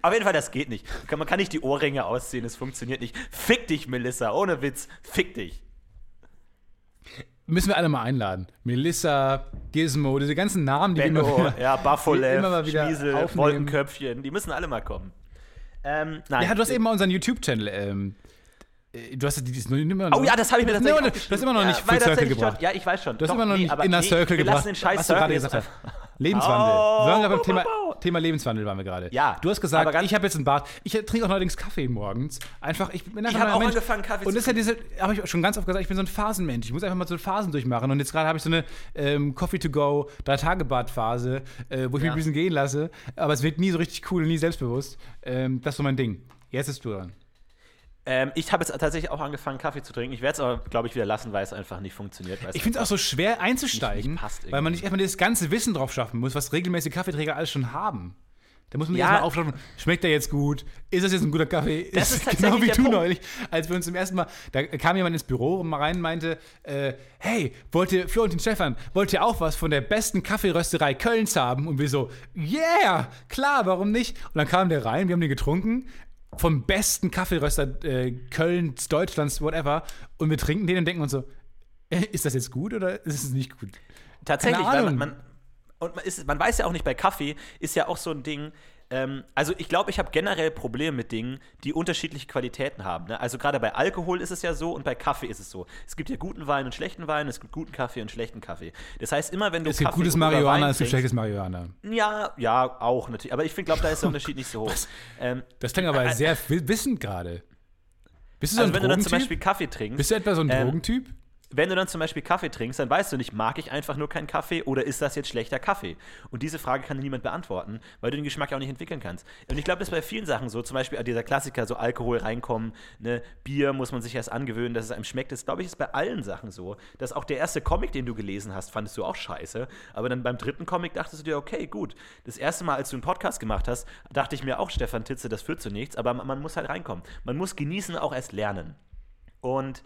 Auf jeden Fall, das geht nicht. Man kann nicht die Ohrringe ausziehen, es funktioniert nicht. Fick dich, Melissa, ohne Witz, fick dich. Müssen wir alle mal einladen. Melissa, Gizmo, diese ganzen Namen, die wir Benno, ja, Baffolev, immer wieder Schmiesel, aufnehmen. Wolkenköpfchen, die müssen alle mal kommen. Ähm, nein. Ja, du hast eben mal unseren YouTube-Channel. Ähm, äh, du hast die, die ist noch immer noch. Oh ja, das habe ich mir das tatsächlich nee. Du hast immer noch ja, nicht weil Full Circle gebracht. Schon, ja, ich weiß schon. Du hast Doch, immer noch nee, nicht Inner nee, Circle wir gebracht. lassen den scheiß was du gerade Circle gesagt hast. Lebenswandel. Oh, wir waren gerade beim Thema. Thema Lebenswandel waren wir gerade. Ja, Du hast gesagt, ich habe jetzt einen Bart. Ich trinke auch neuerdings Kaffee morgens. Einfach, ich bin einfach Ich ein auch Mensch. angefangen, Kaffee Und zu das ist ja diese, habe ich schon ganz oft gesagt, ich bin so ein Phasenmensch. Ich muss einfach mal so Phasen durchmachen. Und jetzt gerade habe ich so eine ähm, Coffee to go, drei Tage Bad-Phase, äh, wo ich mich Ja. ein bisschen gehen lasse. Aber es wird nie so richtig cool, nie selbstbewusst. Ähm, das ist so mein Ding. Jetzt ist du dran. Ähm, ich habe jetzt tatsächlich auch angefangen, Kaffee zu trinken. Ich werde es aber, glaube ich, wieder lassen, weil es einfach nicht funktioniert. Ich finde es auch so schwer einzusteigen, nicht passt weil man nicht erstmal das ganze Wissen drauf schaffen muss, was regelmäßige Kaffeeträger alles schon haben. Da muss man Ja. erstmal aufschauen, schmeckt der jetzt gut? Ist das jetzt ein guter Kaffee? Das ist genau tatsächlich wie du Punkt. neulich, als wir uns zum ersten Mal, da kam jemand ins Büro und mal rein und meinte, äh, hey, wollt ihr, Florentin Stefan, wollt ihr auch was von der besten Kaffeerösterei Kölns haben? Und wir so, yeah, klar, warum nicht? Und dann kam der rein, wir haben den getrunken, vom besten Kaffeeröster äh, Kölns, Deutschlands, whatever, und wir trinken den und denken uns so, äh, ist das jetzt gut oder ist es nicht gut? Tatsächlich, weil man, man, und man, ist, man weiß ja auch nicht, bei Kaffee ist ja auch so ein Ding. Ähm, also ich glaube, ich habe generell Probleme mit Dingen, die unterschiedliche Qualitäten haben. Ne? Also gerade bei Alkohol ist es ja so und bei Kaffee ist es so. Es gibt ja guten Wein und schlechten Wein, es gibt guten Kaffee und schlechten Kaffee. Das heißt, immer wenn du Es gibt Kaffee gutes Marihuana, es gibt schlechtes Marihuana. Ja, ja, auch natürlich. Aber ich finde, glaube, da ist der Unterschied nicht so hoch. Ähm, Das klingt aber sehr wi- wissend gerade. Bist du so also ein wenn du dann zum Drogentyp? Beispiel Kaffee trinkst, Bist du etwa so ein Ähm, Drogentyp? Wenn du dann zum Beispiel Kaffee trinkst, dann weißt du nicht, mag ich einfach nur keinen Kaffee oder ist das jetzt schlechter Kaffee? Und diese Frage kann dir niemand beantworten, weil du den Geschmack ja auch nicht entwickeln kannst. Und ich glaube, das ist bei vielen Sachen so, zum Beispiel dieser Klassiker, so Alkohol reinkommen, ne, Bier muss man sich erst angewöhnen, dass es einem schmeckt. Das glaube ich ist bei allen Sachen so. Dass auch der erste Comic, den du gelesen hast, fandest du auch scheiße. Aber dann beim dritten Comic dachtest du dir, okay, gut. Das erste Mal, als du einen Podcast gemacht hast, dachte ich mir auch, Stefan Titze, das führt zu nichts, aber man, man muss halt reinkommen. Man muss genießen, auch erst lernen. Und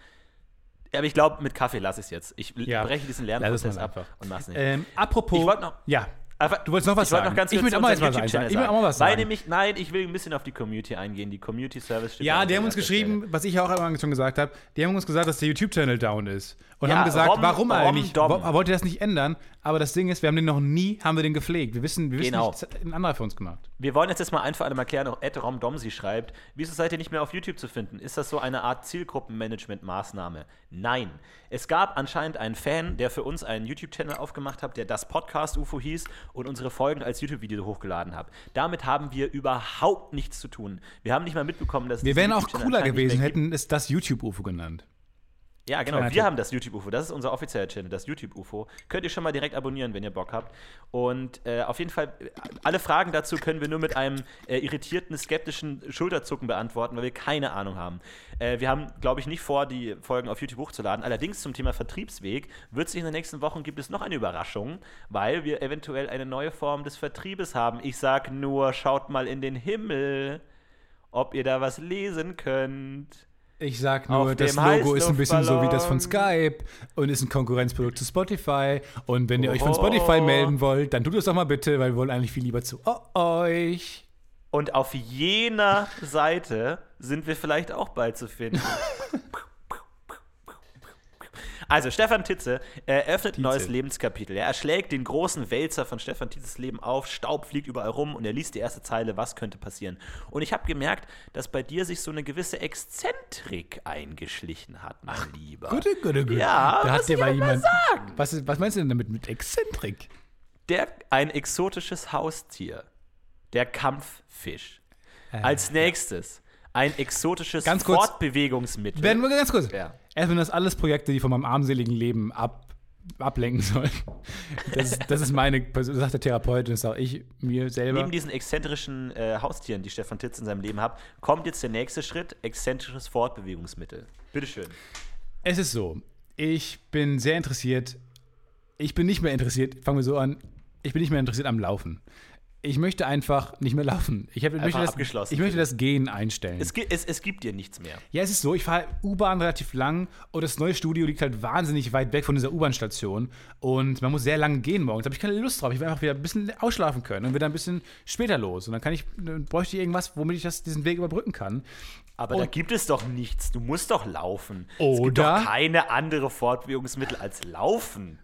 aber ich glaube, mit Kaffee lasse ich es jetzt. Ich Ja. breche diesen es Lernprozess ab und mach's nicht. Ähm, apropos. Ich wollte noch- Ja. Aber du wolltest noch was ich sagen. noch ganz Ich zu auch mal was sagen. Ich will auch mal was Weil sagen. nämlich, nein, ich will ein bisschen auf die Community eingehen. Die Community Service Ja, die haben uns geschrieben, Stelle. was ich auch immer schon gesagt habe, die haben uns gesagt, dass der YouTube-Channel down ist. Und Ja, haben gesagt, Rom- warum eigentlich? Wo- Wollt ihr das nicht ändern? Aber das Ding ist, wir haben den noch nie, haben wir den gepflegt. Wir wissen, wir wissen Genau. nicht, ein anderer für uns gemacht. Wir wollen jetzt, jetzt mal ein für alle mal klären, auch Ed Romdomsi schreibt, wieso seid ihr nicht mehr auf YouTube zu finden? Ist das so eine Art Zielgruppenmanagement-Maßnahme? Nein. Es gab anscheinend einen Fan, der für uns einen YouTube-Channel aufgemacht hat, der das Podcast UFO hieß und unsere Folgen als YouTube-Video hochgeladen hat. Damit haben wir überhaupt nichts zu tun. Wir haben nicht mal mitbekommen, dass Wir wären auch cooler gewesen, hätten es das YouTube-UFO genannt. Ja, genau. Wir haben das YouTube-UFO. Das ist unser offizieller Channel, das YouTube-UFO. Könnt ihr schon mal direkt abonnieren, wenn ihr Bock habt. Und äh, auf jeden Fall, äh, alle Fragen dazu können wir nur mit einem äh, irritierten, skeptischen Schulterzucken beantworten, weil wir keine Ahnung haben. Äh, wir haben, glaube ich, nicht vor, die Folgen auf YouTube hochzuladen. Allerdings zum Thema Vertriebsweg wird sich in den nächsten Wochen gibt es noch eine Überraschung, weil wir eventuell eine neue Form des Vertriebes haben. Ich sag nur, schaut mal in den Himmel, ob ihr da was lesen könnt. Ich sag nur, Auf das Logo ist ein bisschen so wie das von. Skype und ist ein Konkurrenzprodukt zu Spotify. Und wenn ihr euch von Oh. Spotify melden wollt, dann tut es doch mal bitte, weil wir wollen eigentlich viel lieber zu euch. Und auf jener Seite sind wir vielleicht auch bald zu finden. Also, Stefan Titze eröffnet ein neues Lebenskapitel. Er erschlägt den großen Wälzer von Stefan Titzes Leben auf, Staub fliegt überall rum und er liest die erste Zeile, was könnte passieren. Und ich habe gemerkt, dass bei dir sich so eine gewisse Exzentrik eingeschlichen hat, mein Lieber. Gute, gute, gute. Ja, da was hat dir ich mal jemand. sagen. Was, was meinst du denn damit mit Exzentrik? Der, ein exotisches Haustier. Der Kampffisch. Als nächstes ein exotisches Ganz kurz. Fortbewegungsmittel. Werden wir ganz kurz. Ja. Erstmal das alles Projekte, die von meinem armseligen Leben ab, ablenken sollen. Das, ist- das ist meine, das sagt der Therapeut und das sage ich mir selber. Neben diesen exzentrischen äh, Haustieren, die Stefan Titz in seinem Leben hat, kommt jetzt der nächste Schritt: exzentrisches Fortbewegungsmittel. Bitteschön. Es ist so, ich bin sehr interessiert. Ich bin nicht mehr interessiert, fangen wir so an. Ich bin nicht mehr interessiert am Laufen. Ich möchte einfach nicht mehr laufen. Ich, hab, möchte, das, ich möchte das Gehen einstellen. Es, es, es gibt dir nichts mehr. ja, es ist so, ich fahre U-Bahn relativ lang und das neue Studio liegt halt wahnsinnig weit weg von dieser U-Bahn-Station und man muss sehr lange gehen morgens. Da habe ich keine Lust drauf. Ich will einfach wieder ein bisschen ausschlafen können und wieder ein bisschen später los. Und dann kann ich, dann bräuchte ich irgendwas, womit ich das, diesen Weg überbrücken kann. Aber da Und- gibt es doch nichts. Du musst doch laufen. Es gibt Oder- doch keine andere Fortbewegungsmittel als Laufen.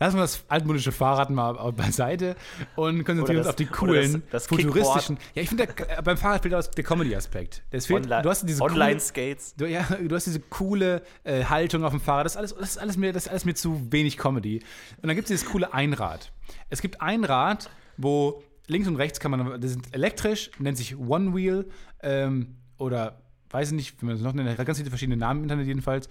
Lassen wir das altmodische Fahrrad mal beiseite und konzentrieren Oder uns auf die das- coolen, das- das futuristischen. Ja, ich finde, da- beim Fahrrad fehlt aus der Comedy-Aspekt. Es fehlt, Onli- du hast diese coole, Online-Skates. du, ja, du hast diese coole äh, Haltung auf dem Fahrrad. Das ist, alles, das, ist alles mir, das ist alles mir zu wenig Comedy. Und dann gibt es dieses coole Einrad. Es gibt ein Rad, wo links und rechts kann man, das ist elektrisch, nennt sich One Wheel ähm, oder weiß ich nicht, wie man es noch nennt, ganz viele verschiedene Namen im Internet jedenfalls.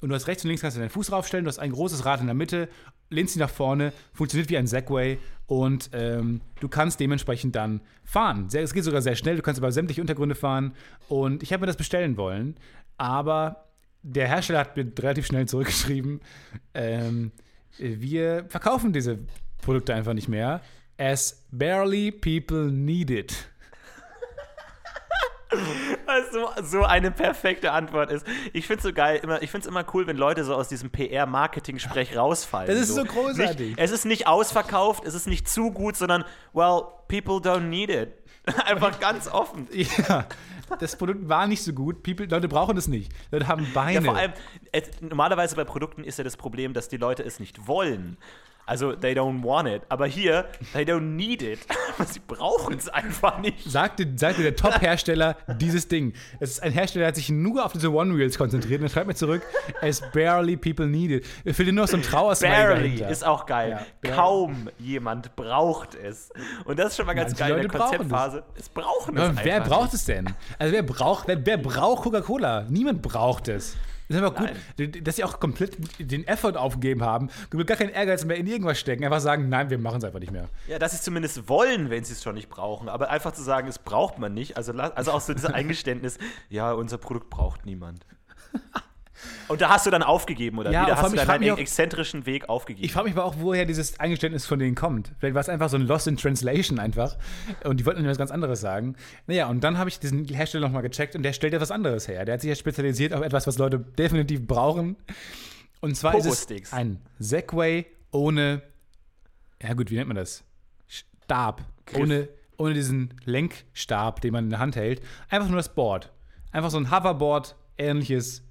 Und du hast rechts und links kannst du deinen Fuß draufstellen, du hast ein großes Rad in der Mitte, lehnst dich nach vorne, funktioniert wie ein Segway und ähm, du kannst dementsprechend dann fahren. Sehr, es geht sogar sehr schnell, du kannst über sämtliche Untergründe fahren. Und ich habe mir das bestellen wollen, aber der Hersteller hat mir relativ schnell zurückgeschrieben, ähm, wir verkaufen diese Produkte einfach nicht mehr. as barely people need it. So, so eine perfekte Antwort ist. Ich finde es so geil, immer, ich finde es immer cool, wenn Leute so aus diesem PR-Marketing-Sprech rausfallen. Das ist so großartig. Nicht, es ist nicht ausverkauft, es ist nicht zu gut, sondern, well, people don't need it. Einfach ganz offen. Ja, das Produkt war nicht so gut. People, Leute brauchen es nicht. Leute haben Beine. Ja, vor allem, normalerweise bei Produkten ist ja das Problem, dass die Leute es nicht wollen. Also, they don't want it. Aber hier, they don't need it. Sie brauchen es einfach nicht. Sagte, sagte der Top-Hersteller dieses Ding. Es ist ein Hersteller, der hat sich nur auf diese One-Wheels konzentriert. Und er schreibt mir zurück, as barely people need it. Ich dir nur so ein trauer Barely ist auch geil. Ja, Kaum jemand braucht es. Und das ist schon mal ganz Manche geil in der Konzeptphase. Es brauchen es Wer braucht es denn? Also wer braucht, wer, wer braucht Coca-Cola? Niemand braucht es. Das ist einfach gut, dass sie auch komplett den Effort aufgegeben haben, gar keinen Ehrgeiz mehr in irgendwas stecken, einfach sagen, nein, wir machen es einfach nicht mehr. Ja, dass sie es zumindest wollen, wenn sie es schon nicht brauchen, aber einfach zu sagen, es braucht man nicht, also, also auch so dieses Eingeständnis, ja, unser Produkt braucht niemand. Und da hast du dann aufgegeben, oder ja, wie? Da hast du dann deinen exzentrischen Weg aufgegeben. Ich frage mich aber auch, woher dieses Eingeständnis von denen kommt. Vielleicht war es einfach so ein Lost in Translation einfach. Und die wollten was ganz anderes sagen. Naja, und dann habe ich diesen Hersteller nochmal gecheckt und der stellt etwas anderes her. Der hat sich ja spezialisiert auf etwas, was Leute definitiv brauchen. Und zwar ist es ein Segway ohne, ja gut, wie nennt man das? Stab. Ohne, ohne diesen Lenkstab, den man in der Hand hält. Einfach nur das Board. Einfach so ein Hoverboard, ähnliches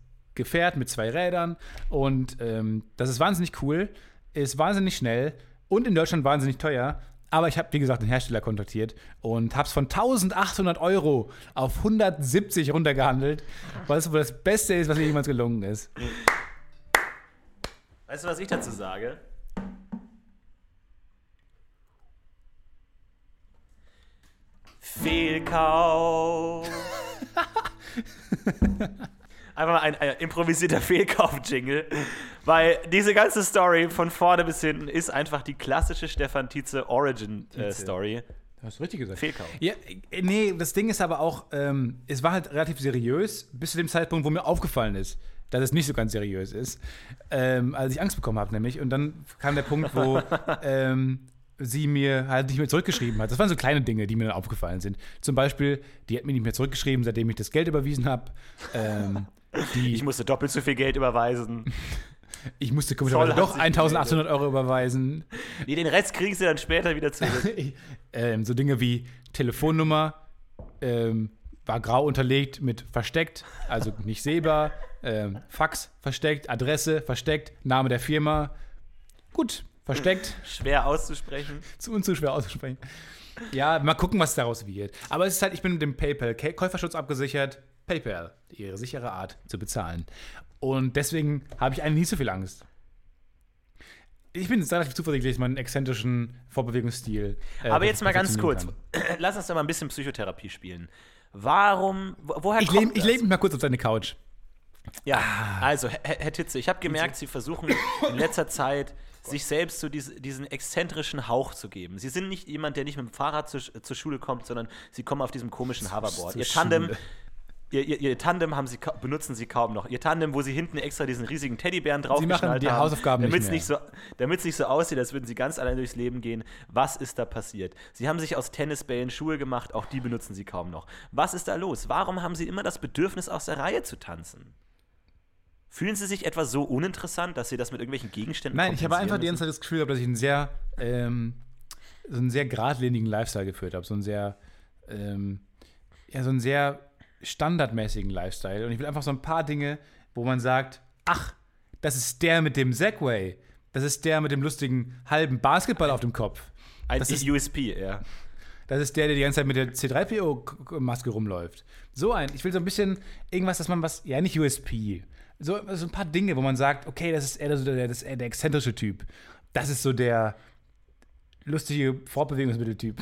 Gefährt mit zwei Rädern und ähm, das ist wahnsinnig cool, ist wahnsinnig schnell und in Deutschland wahnsinnig teuer. Aber ich habe, wie gesagt, den Hersteller kontaktiert und habe es von 1800 Euro auf 170 runtergehandelt, weil es wohl das Beste ist, was mir jemals gelungen ist. Weißt du, was ich dazu sage? Fehlkauf. Einfach mal ein, ein improvisierter Fehlkauf-Jingle. Weil diese ganze Story von vorne bis hinten ist einfach die klassische Stefan Tietze Origin-Story. Äh, Hast du richtig gesagt. Fehlkauf. Ja, nee, das Ding ist aber auch, ähm, es war halt relativ seriös, bis zu dem Zeitpunkt, wo mir aufgefallen ist, dass es nicht so ganz seriös ist. Ähm, als ich Angst bekommen habe, nämlich. Und dann kam der Punkt, wo ähm, sie mir halt nicht mehr zurückgeschrieben hat. Das waren so kleine Dinge, die mir dann aufgefallen sind. Zum Beispiel, die hat mir nicht mehr zurückgeschrieben, seitdem ich das Geld überwiesen habe. Ähm, ich musste doppelt so viel Geld überweisen. Ich musste komischerweise doch 1800 Euro überweisen. Nee, den Rest kriegst du dann später wieder zurück. ähm, so Dinge wie Telefonnummer ähm, war grau unterlegt mit versteckt, also nicht sehbar. Ähm, Fax versteckt, Adresse versteckt, Name der Firma. Gut, versteckt. Schwer auszusprechen. Zu und zu schwer auszusprechen. Ja, mal gucken, was daraus wird. Aber es ist halt, ich bin mit dem PayPal-Käuferschutz abgesichert. PayPal, ihre sichere Art zu bezahlen. Und deswegen habe ich eigentlich nicht so viel Angst. Ich bin relativ zuversichtlich, meinen exzentrischen Vorbewegungsstil. Äh, Aber jetzt mal ganz kurz. Lass uns doch mal ein bisschen Psychotherapie spielen. Warum, woher ich kommt leb, Ich lege mich mal kurz auf deine Couch. Ja, ah. also, Herr, Herr Titze, ich habe gemerkt, Sie versuchen in letzter Zeit sich selbst so diese, diesen exzentrischen Hauch zu geben. Sie sind nicht jemand, der nicht mit dem Fahrrad zu, zur Schule kommt, sondern sie kommen auf diesem komischen Hoverboard. Ihr Tandem, Ihr, ihr, ihr, Tandem haben sie, benutzen sie kaum noch. Ihr Tandem, wo sie hinten extra diesen riesigen Teddybären draufgeschnallt haben. Sie machen die Hausaufgaben damit nicht mehr. Nicht so, damit es nicht so aussieht, als würden sie ganz allein durchs Leben gehen. Was ist da passiert? Sie haben sich aus Tennisbällen Schuhe gemacht, auch die benutzen sie kaum noch. Was ist da los? Warum haben sie immer das Bedürfnis, aus der Reihe zu tanzen? Fühlen Sie sich etwa so uninteressant, dass Sie das mit irgendwelchen Gegenständen Nein, ich habe einfach die ganze Zeit das Gefühl, dass ich einen sehr, ähm, so einen sehr geradlinigen Lifestyle geführt habe. So einen sehr, ähm, ja, so einen sehr standardmäßigen Lifestyle. Und ich will einfach so ein paar Dinge, wo man sagt, ach, das ist der mit dem Segway. Das ist der mit dem lustigen halben Basketball auf dem Kopf. Ein das ist USP, ja. Das ist der, der die ganze Zeit mit der C3PO-Maske rumläuft. So ein. Ich will so ein bisschen irgendwas, dass man was, ja, nicht USP. So, so ein paar Dinge, wo man sagt, okay, das ist eher so der, das ist eher der exzentrische Typ. Das ist so der lustige Fortbewegungsmitteltyp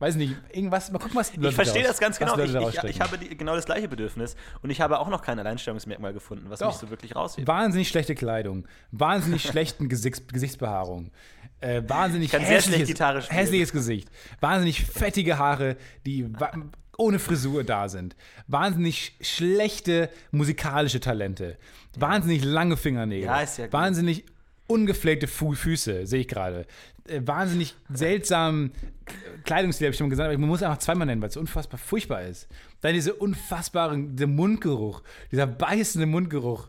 weiß nicht, irgendwas, mal gucken, was die Leute Ich verstehe das ganz genau. Ich, ich, ich, habe die, genau das gleiche Bedürfnis und ich habe auch noch kein Alleinstellungsmerkmal gefunden, was Doch. mich so wirklich raushebt. Wahnsinnig schlechte Kleidung, wahnsinnig schlechten Gesichts Gesichtsbehaarung, äh, wahnsinnig hässliches, hässliches Gesicht, wahnsinnig fettige Haare, die ohne Frisur da sind, wahnsinnig schlechte musikalische Talente, wahnsinnig lange Fingernägel, ja, ja wahnsinnig ungepflegte Fu Füße, sehe ich gerade. Äh, wahnsinnig seltsamen Kleidungsstil, habe ich schon mal gesagt, aber man muss einfach zweimal nennen, weil es unfassbar furchtbar ist. Dann dieser unfassbare dieser Mundgeruch, dieser beißende Mundgeruch.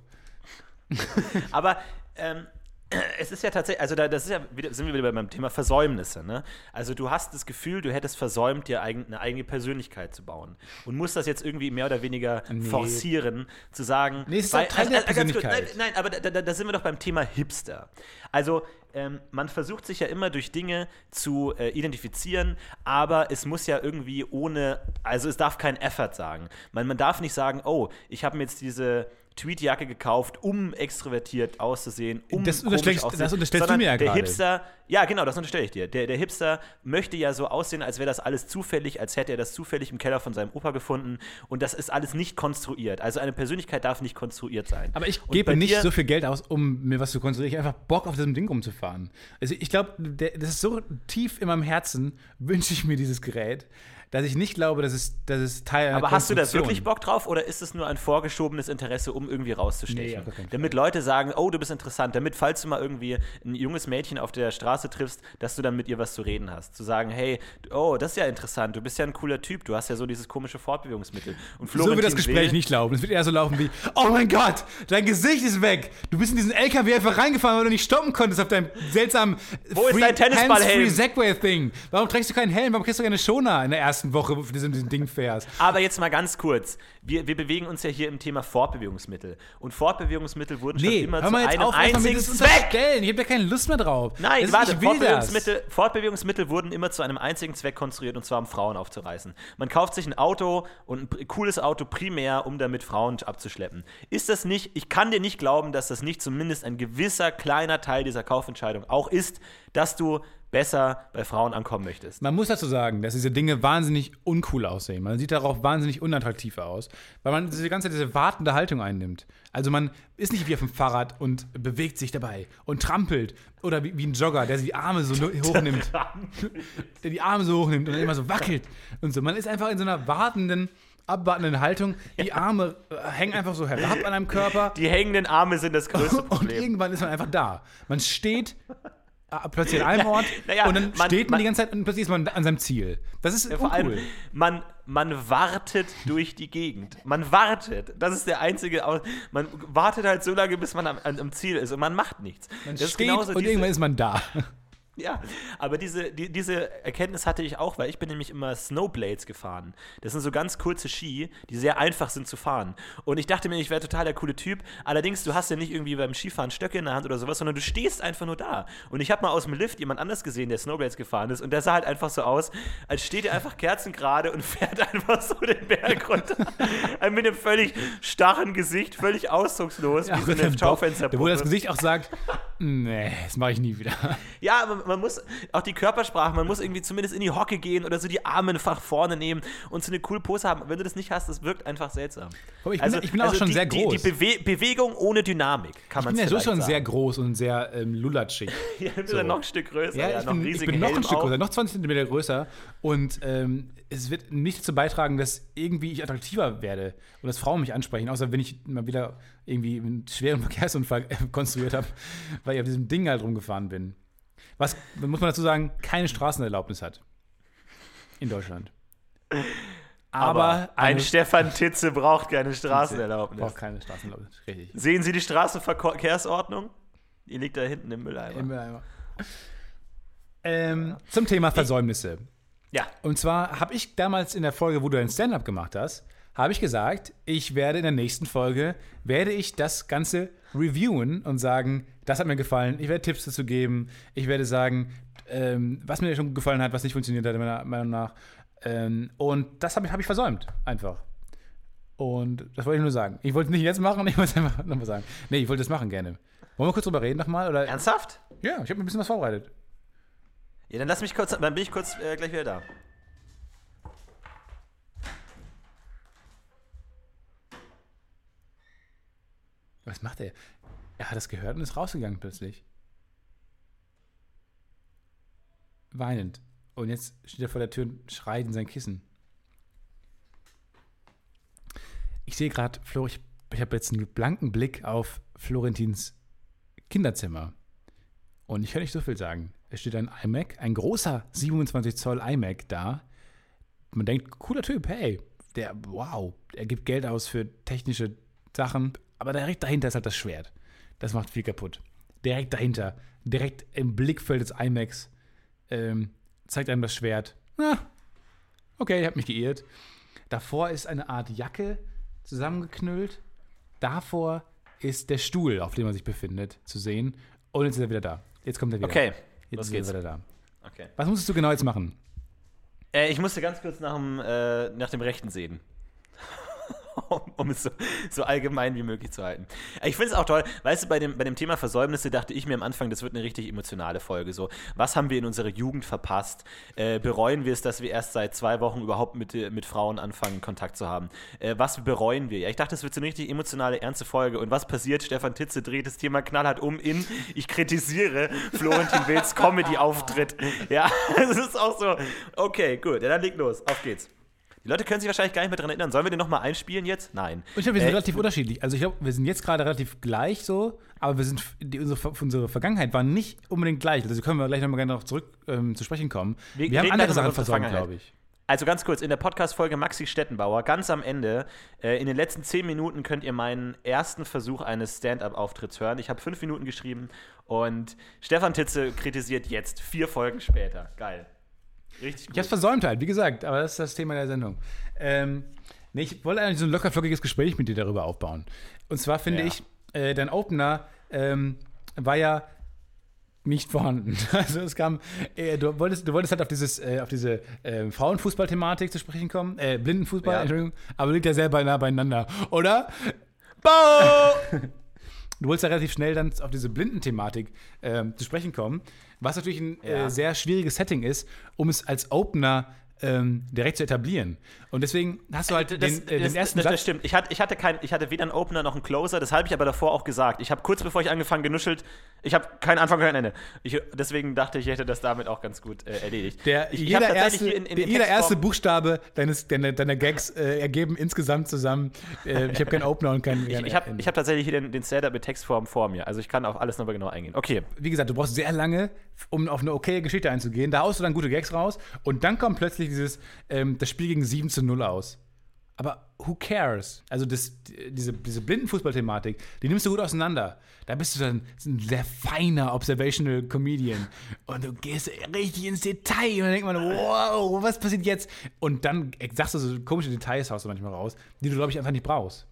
Aber ähm, es ist ja tatsächlich, also da, das ist ja wieder, sind wir wieder beim Thema Versäumnisse, ne? Also du hast das Gefühl, du hättest versäumt, dir eigen, eine eigene Persönlichkeit zu bauen und musst das jetzt irgendwie mehr oder weniger Nee. forcieren, zu sagen. Nee, ist doch Teil der ganz kurz, nein, Persönlichkeit. nein, aber da, da, da sind wir doch beim Thema Hipster. Also ähm, man versucht sich ja immer durch Dinge zu äh, identifizieren, aber es muss ja irgendwie ohne, also es darf kein Effort sagen. Man, man darf nicht sagen, oh, ich habe mir jetzt diese Tweetjacke gekauft, um extrovertiert auszusehen, um Das unterstellst- auszusehen, das unterstellst du mir ja der gerade. Hipster, ja genau, das unterstelle ich dir. Der, der Hipster möchte ja so aussehen, als wäre das alles zufällig, als hätte er das zufällig im Keller von seinem Opa gefunden und das ist alles nicht konstruiert. Also eine Persönlichkeit darf nicht konstruiert sein. Aber ich gebe nicht dir- so viel Geld aus, um mir was zu konstruieren. Ich habe einfach Bock auf diesem Ding rumzufahren. Also ich glaube, das ist so tief in meinem Herzen, wünsche ich mir dieses Gerät, dass ich nicht glaube, dass es, dass es Teil einer Aber hast du da wirklich Bock drauf oder ist es nur ein vorgeschobenes Interesse, um irgendwie Nee, rauszustechen? Fall. damit Leute sagen, oh, du bist interessant, damit, falls du mal irgendwie ein junges Mädchen auf der Straße triffst, dass du dann mit ihr was zu reden hast. Zu sagen, hey, oh, das ist ja interessant, du bist ja ein cooler Typ, du hast ja so dieses komische Fortbewegungsmittel. Und So wird das Gespräch Will, nicht laufen. Es wird eher so laufen wie: Oh mein Gott, dein Gesicht ist weg. Du bist in diesen LKW einfach reingefahren, weil du nicht stoppen konntest auf deinem seltsamen Wo ist dein Tennisballhelm? Segway-Thing. Warum trägst du keinen Helm? Warum kriegst du keine Schoner in der ersten Woche, wo du diesem, diesem Ding fährst? Aber jetzt mal ganz kurz. Wir, wir bewegen uns ja hier im Thema Fortbewegungsmittel. Und Fortbewegungsmittel wurden schon Nee, immer hör zu einem auf, einzigen Zweck. Ich habe ja keine Lust mehr drauf. Nein, Das warte, ich will das. Fortbewegungsmittel, Fortbewegungsmittel wurden immer zu einem einzigen Zweck konstruiert und zwar um Frauen aufzureißen. Man kauft sich ein Auto und ein cooles Auto primär, um damit Frauen abzuschleppen. Ist das nicht, ich kann dir nicht glauben, dass das nicht zumindest ein gewisser kleiner Teil dieser Kaufentscheidung auch ist, dass du besser bei Frauen ankommen möchtest. Man muss dazu sagen, dass diese Dinge wahnsinnig uncool aussehen. Man sieht darauf wahnsinnig unattraktiv aus, weil man diese ganze Zeit diese wartende Haltung einnimmt. Also man ist nicht wie auf dem Fahrrad und bewegt sich dabei und trampelt oder wie, wie ein Jogger, der die Arme so hochnimmt, der die Arme so hochnimmt und immer so wackelt und so. Man ist einfach in so einer wartenden, abwartenden Haltung. Die Arme äh, hängen einfach so herab an einem Körper Die hängenden Arme sind das größte und Problem. irgendwann ist man einfach da. Man steht plötzlich an einem Ort naja, und dann man- steht man, man- die ganze Zeit und plötzlich ist man an seinem Ziel. Das ist Vor allem, man, man wartet durch die Gegend. Man wartet. Das ist der einzige. Man wartet halt so lange, bis man am, am Ziel ist und man macht nichts. Man das steht und diese, irgendwann ist man da. Ja, aber diese, die, diese Erkenntnis hatte ich auch, weil ich bin nämlich immer Snowblades gefahren. Das sind so ganz kurze Ski, die sehr einfach sind zu fahren. Und ich dachte mir, ich wäre total der coole Typ. Allerdings, du hast ja nicht irgendwie beim Skifahren Stöcke in der Hand oder sowas, sondern du stehst einfach nur da. Und ich habe mal aus dem Lift jemand anders gesehen, der Snowblades gefahren ist. Und der sah halt einfach so aus, als steht er einfach kerzengerade und fährt einfach so den Berg runter. Mit einem völlig starren Gesicht, völlig ausdruckslos, wie so eine Schaufensterpuppe. Wo das Gesicht auch sagt, nee, das mache ich nie wieder. Ja, aber man muss auch die Körpersprache, man muss irgendwie zumindest in die Hocke gehen oder so die Arme einfach vorne nehmen und so eine coole Pose haben. Wenn du das nicht hast, das wirkt einfach seltsam. Ich bin- ich bin auch schon die, sehr Die, groß. die Bewe Bewegung ohne Dynamik, kann Ich man bin ja so schon sagen. sehr groß und sehr ähm, lulatschig. Ja, du bist so. ja noch ein Stück größer, Ja, ja, ich, noch bin, ich bin noch ein Stück größer, noch 20 Zentimeter größer. Und ähm, es wird nicht dazu beitragen, dass irgendwie ich attraktiver werde und dass Frauen mich ansprechen, außer wenn ich mal wieder irgendwie einen schweren Verkehrsunfall äh, konstruiert habe, weil ich auf diesem Ding halt rumgefahren bin. Was, muss man dazu sagen, keine Straßenerlaubnis hat. In Deutschland. Aber ein eine- Stefan Titze braucht keine Straßenerlaubnis. Braucht keine Straßenerlaubnis, richtig. Sehen Sie die Straßenverkehrsordnung? Die liegt da hinten im Mülleimer. Im Mülleimer. Ähm, zum Thema Versäumnisse. ja, Und zwar habe ich damals in der Folge, wo du ein Stand-up gemacht hast, habe ich gesagt, ich werde in der nächsten Folge, werde ich das Ganze reviewen und sagen, das hat mir gefallen, ich werde Tipps dazu geben, ich werde sagen, ähm, was mir schon gefallen hat, was nicht funktioniert hat, meiner Meinung nach. Ähm, und das habe ich, hab ich versäumt, einfach. Und das wollte ich nur sagen. Ich wollte es nicht jetzt machen, ich wollte es einfach nochmal sagen. Nee, ich wollte das machen gerne. Wollen wir kurz drüber reden nochmal? Oder? ernsthaft? Ja, ich habe mir ein bisschen was vorbereitet. Ja, dann lass mich kurz, dann bin ich kurz äh, gleich wieder da. Was macht er? Er hat das gehört und ist rausgegangen plötzlich. Weinend. Und jetzt steht er vor der Tür und schreit in sein Kissen. Ich sehe gerade, Flo, ich, ich habe jetzt einen blanken Blick auf Florentins Kinderzimmer. Und ich kann nicht so viel sagen. Es steht ein iMac, ein großer 27 Zoll iMac da. Man denkt, cooler Typ, hey, der, wow, er gibt Geld aus für technische Sachen. Aber direkt dahinter ist halt das Schwert. Das macht viel kaputt. Direkt dahinter, direkt im Blickfeld des iMacs, ähm, zeigt einem das Schwert. Na, okay, ich habe mich geirrt. Davor ist eine Art Jacke zusammengeknüllt. Davor ist der Stuhl, auf dem man sich befindet, zu sehen. Und jetzt ist er wieder da. Jetzt kommt er wieder. Okay, jetzt los ist geht's. er wieder da. Okay. Was musstest du genau jetzt machen? Äh, ich musste ganz kurz nach dem, äh, nach dem Rechten sehen. Um, es so, so allgemein wie möglich zu halten. Ich finde es auch toll, weißt du, bei dem, bei dem Thema Versäumnisse dachte ich mir am Anfang, das wird eine richtig emotionale Folge. So, was haben wir in unserer Jugend verpasst? Äh, bereuen wir es, dass wir erst seit zwei Wochen überhaupt mit, mit Frauen anfangen, Kontakt zu haben? Äh, was bereuen wir? Ja, ich dachte, das wird so eine richtig emotionale, ernste Folge. Und was passiert? Stefan Titze dreht das Thema knallhart um in Ich kritisiere Florentin Wills Comedy-Auftritt. Ja, das ist auch so. Okay, gut, ja, dann leg los. Auf geht's. Die Leute können sich wahrscheinlich gar nicht mehr daran erinnern. Sollen wir den nochmal einspielen jetzt? Nein. Und ich glaube, wir sind Äh, relativ unterschiedlich. Also ich glaube, wir sind jetzt gerade relativ gleich so, aber wir sind, die, unsere, unsere Vergangenheit war nicht unbedingt gleich. Also können wir gleich nochmal gerne darauf zurück ähm, zu sprechen kommen. Wir Wir, haben andere Sachen versäumt, glaube ich. Also ganz kurz, in der Podcast-Folge Maxi Stettenbauer, ganz am Ende, äh, in den letzten zehn Minuten könnt ihr meinen ersten Versuch eines Stand-up-Auftritts hören. Ich habe fünf Minuten geschrieben und Stefan Titze kritisiert jetzt, vier Folgen später. Geil. Richtig Ich gut. habe es versäumt halt, wie gesagt, aber das ist das Thema der Sendung. Ähm, nee, ich wollte eigentlich so ein lockerflockiges Gespräch mit dir darüber aufbauen. Und zwar finde Ja. ich, äh, dein Opener ähm, war ja nicht vorhanden. Also es kam, äh, du wolltest, du wolltest halt auf dieses, äh, auf diese äh, Frauenfußball-Thematik zu sprechen kommen, äh, Blindenfußball, Ja. Entschuldigung, aber liegt ja sehr nah beieinander, oder? Bau! Du wolltest ja relativ schnell dann auf diese Blindenthematik ähm, zu sprechen kommen, was natürlich ein Ja. äh, sehr schwieriges Setting ist, um es als Opener ähm, direkt zu etablieren. Und deswegen hast du halt Das, den, äh, das, den ersten das, das Satz. stimmt. Ich hatte, ich, hatte kein, ich hatte weder einen Opener noch einen Closer, das habe ich aber davor auch gesagt. Ich habe kurz bevor ich angefangen genuschelt, ich habe keinen Anfang, kein Ende. Ich, deswegen dachte ich, ich hätte das damit auch ganz gut äh, erledigt. Der, ich, ich jeder, tatsächlich erste, in- in der, jeder erste Buchstabe deines, deiner, deiner Gags äh, ergeben insgesamt zusammen. Äh, ich habe keinen Opener und keinen. Ich, ich habe ich hab tatsächlich hier den, den Stand-up mit Textform vor mir. Also ich kann auf alles nochmal genau eingehen. Okay. wie gesagt, du brauchst sehr lange, um auf eine okaye Geschichte einzugehen. Da haust du dann gute Gags raus und dann kommt plötzlich dieses, ähm, das Spiel gegen 7 zu 0 aus. Aber who cares? Also das, diese, diese Blindenfußball-Thematik, die nimmst du gut auseinander. Da bist du dann ein sehr feiner Observational Comedian. Und du gehst richtig ins Detail. Und dann denkt man, wow, was passiert jetzt? Und dann sagst du so komische Details, haust du manchmal raus, die du, glaube ich, einfach nicht brauchst.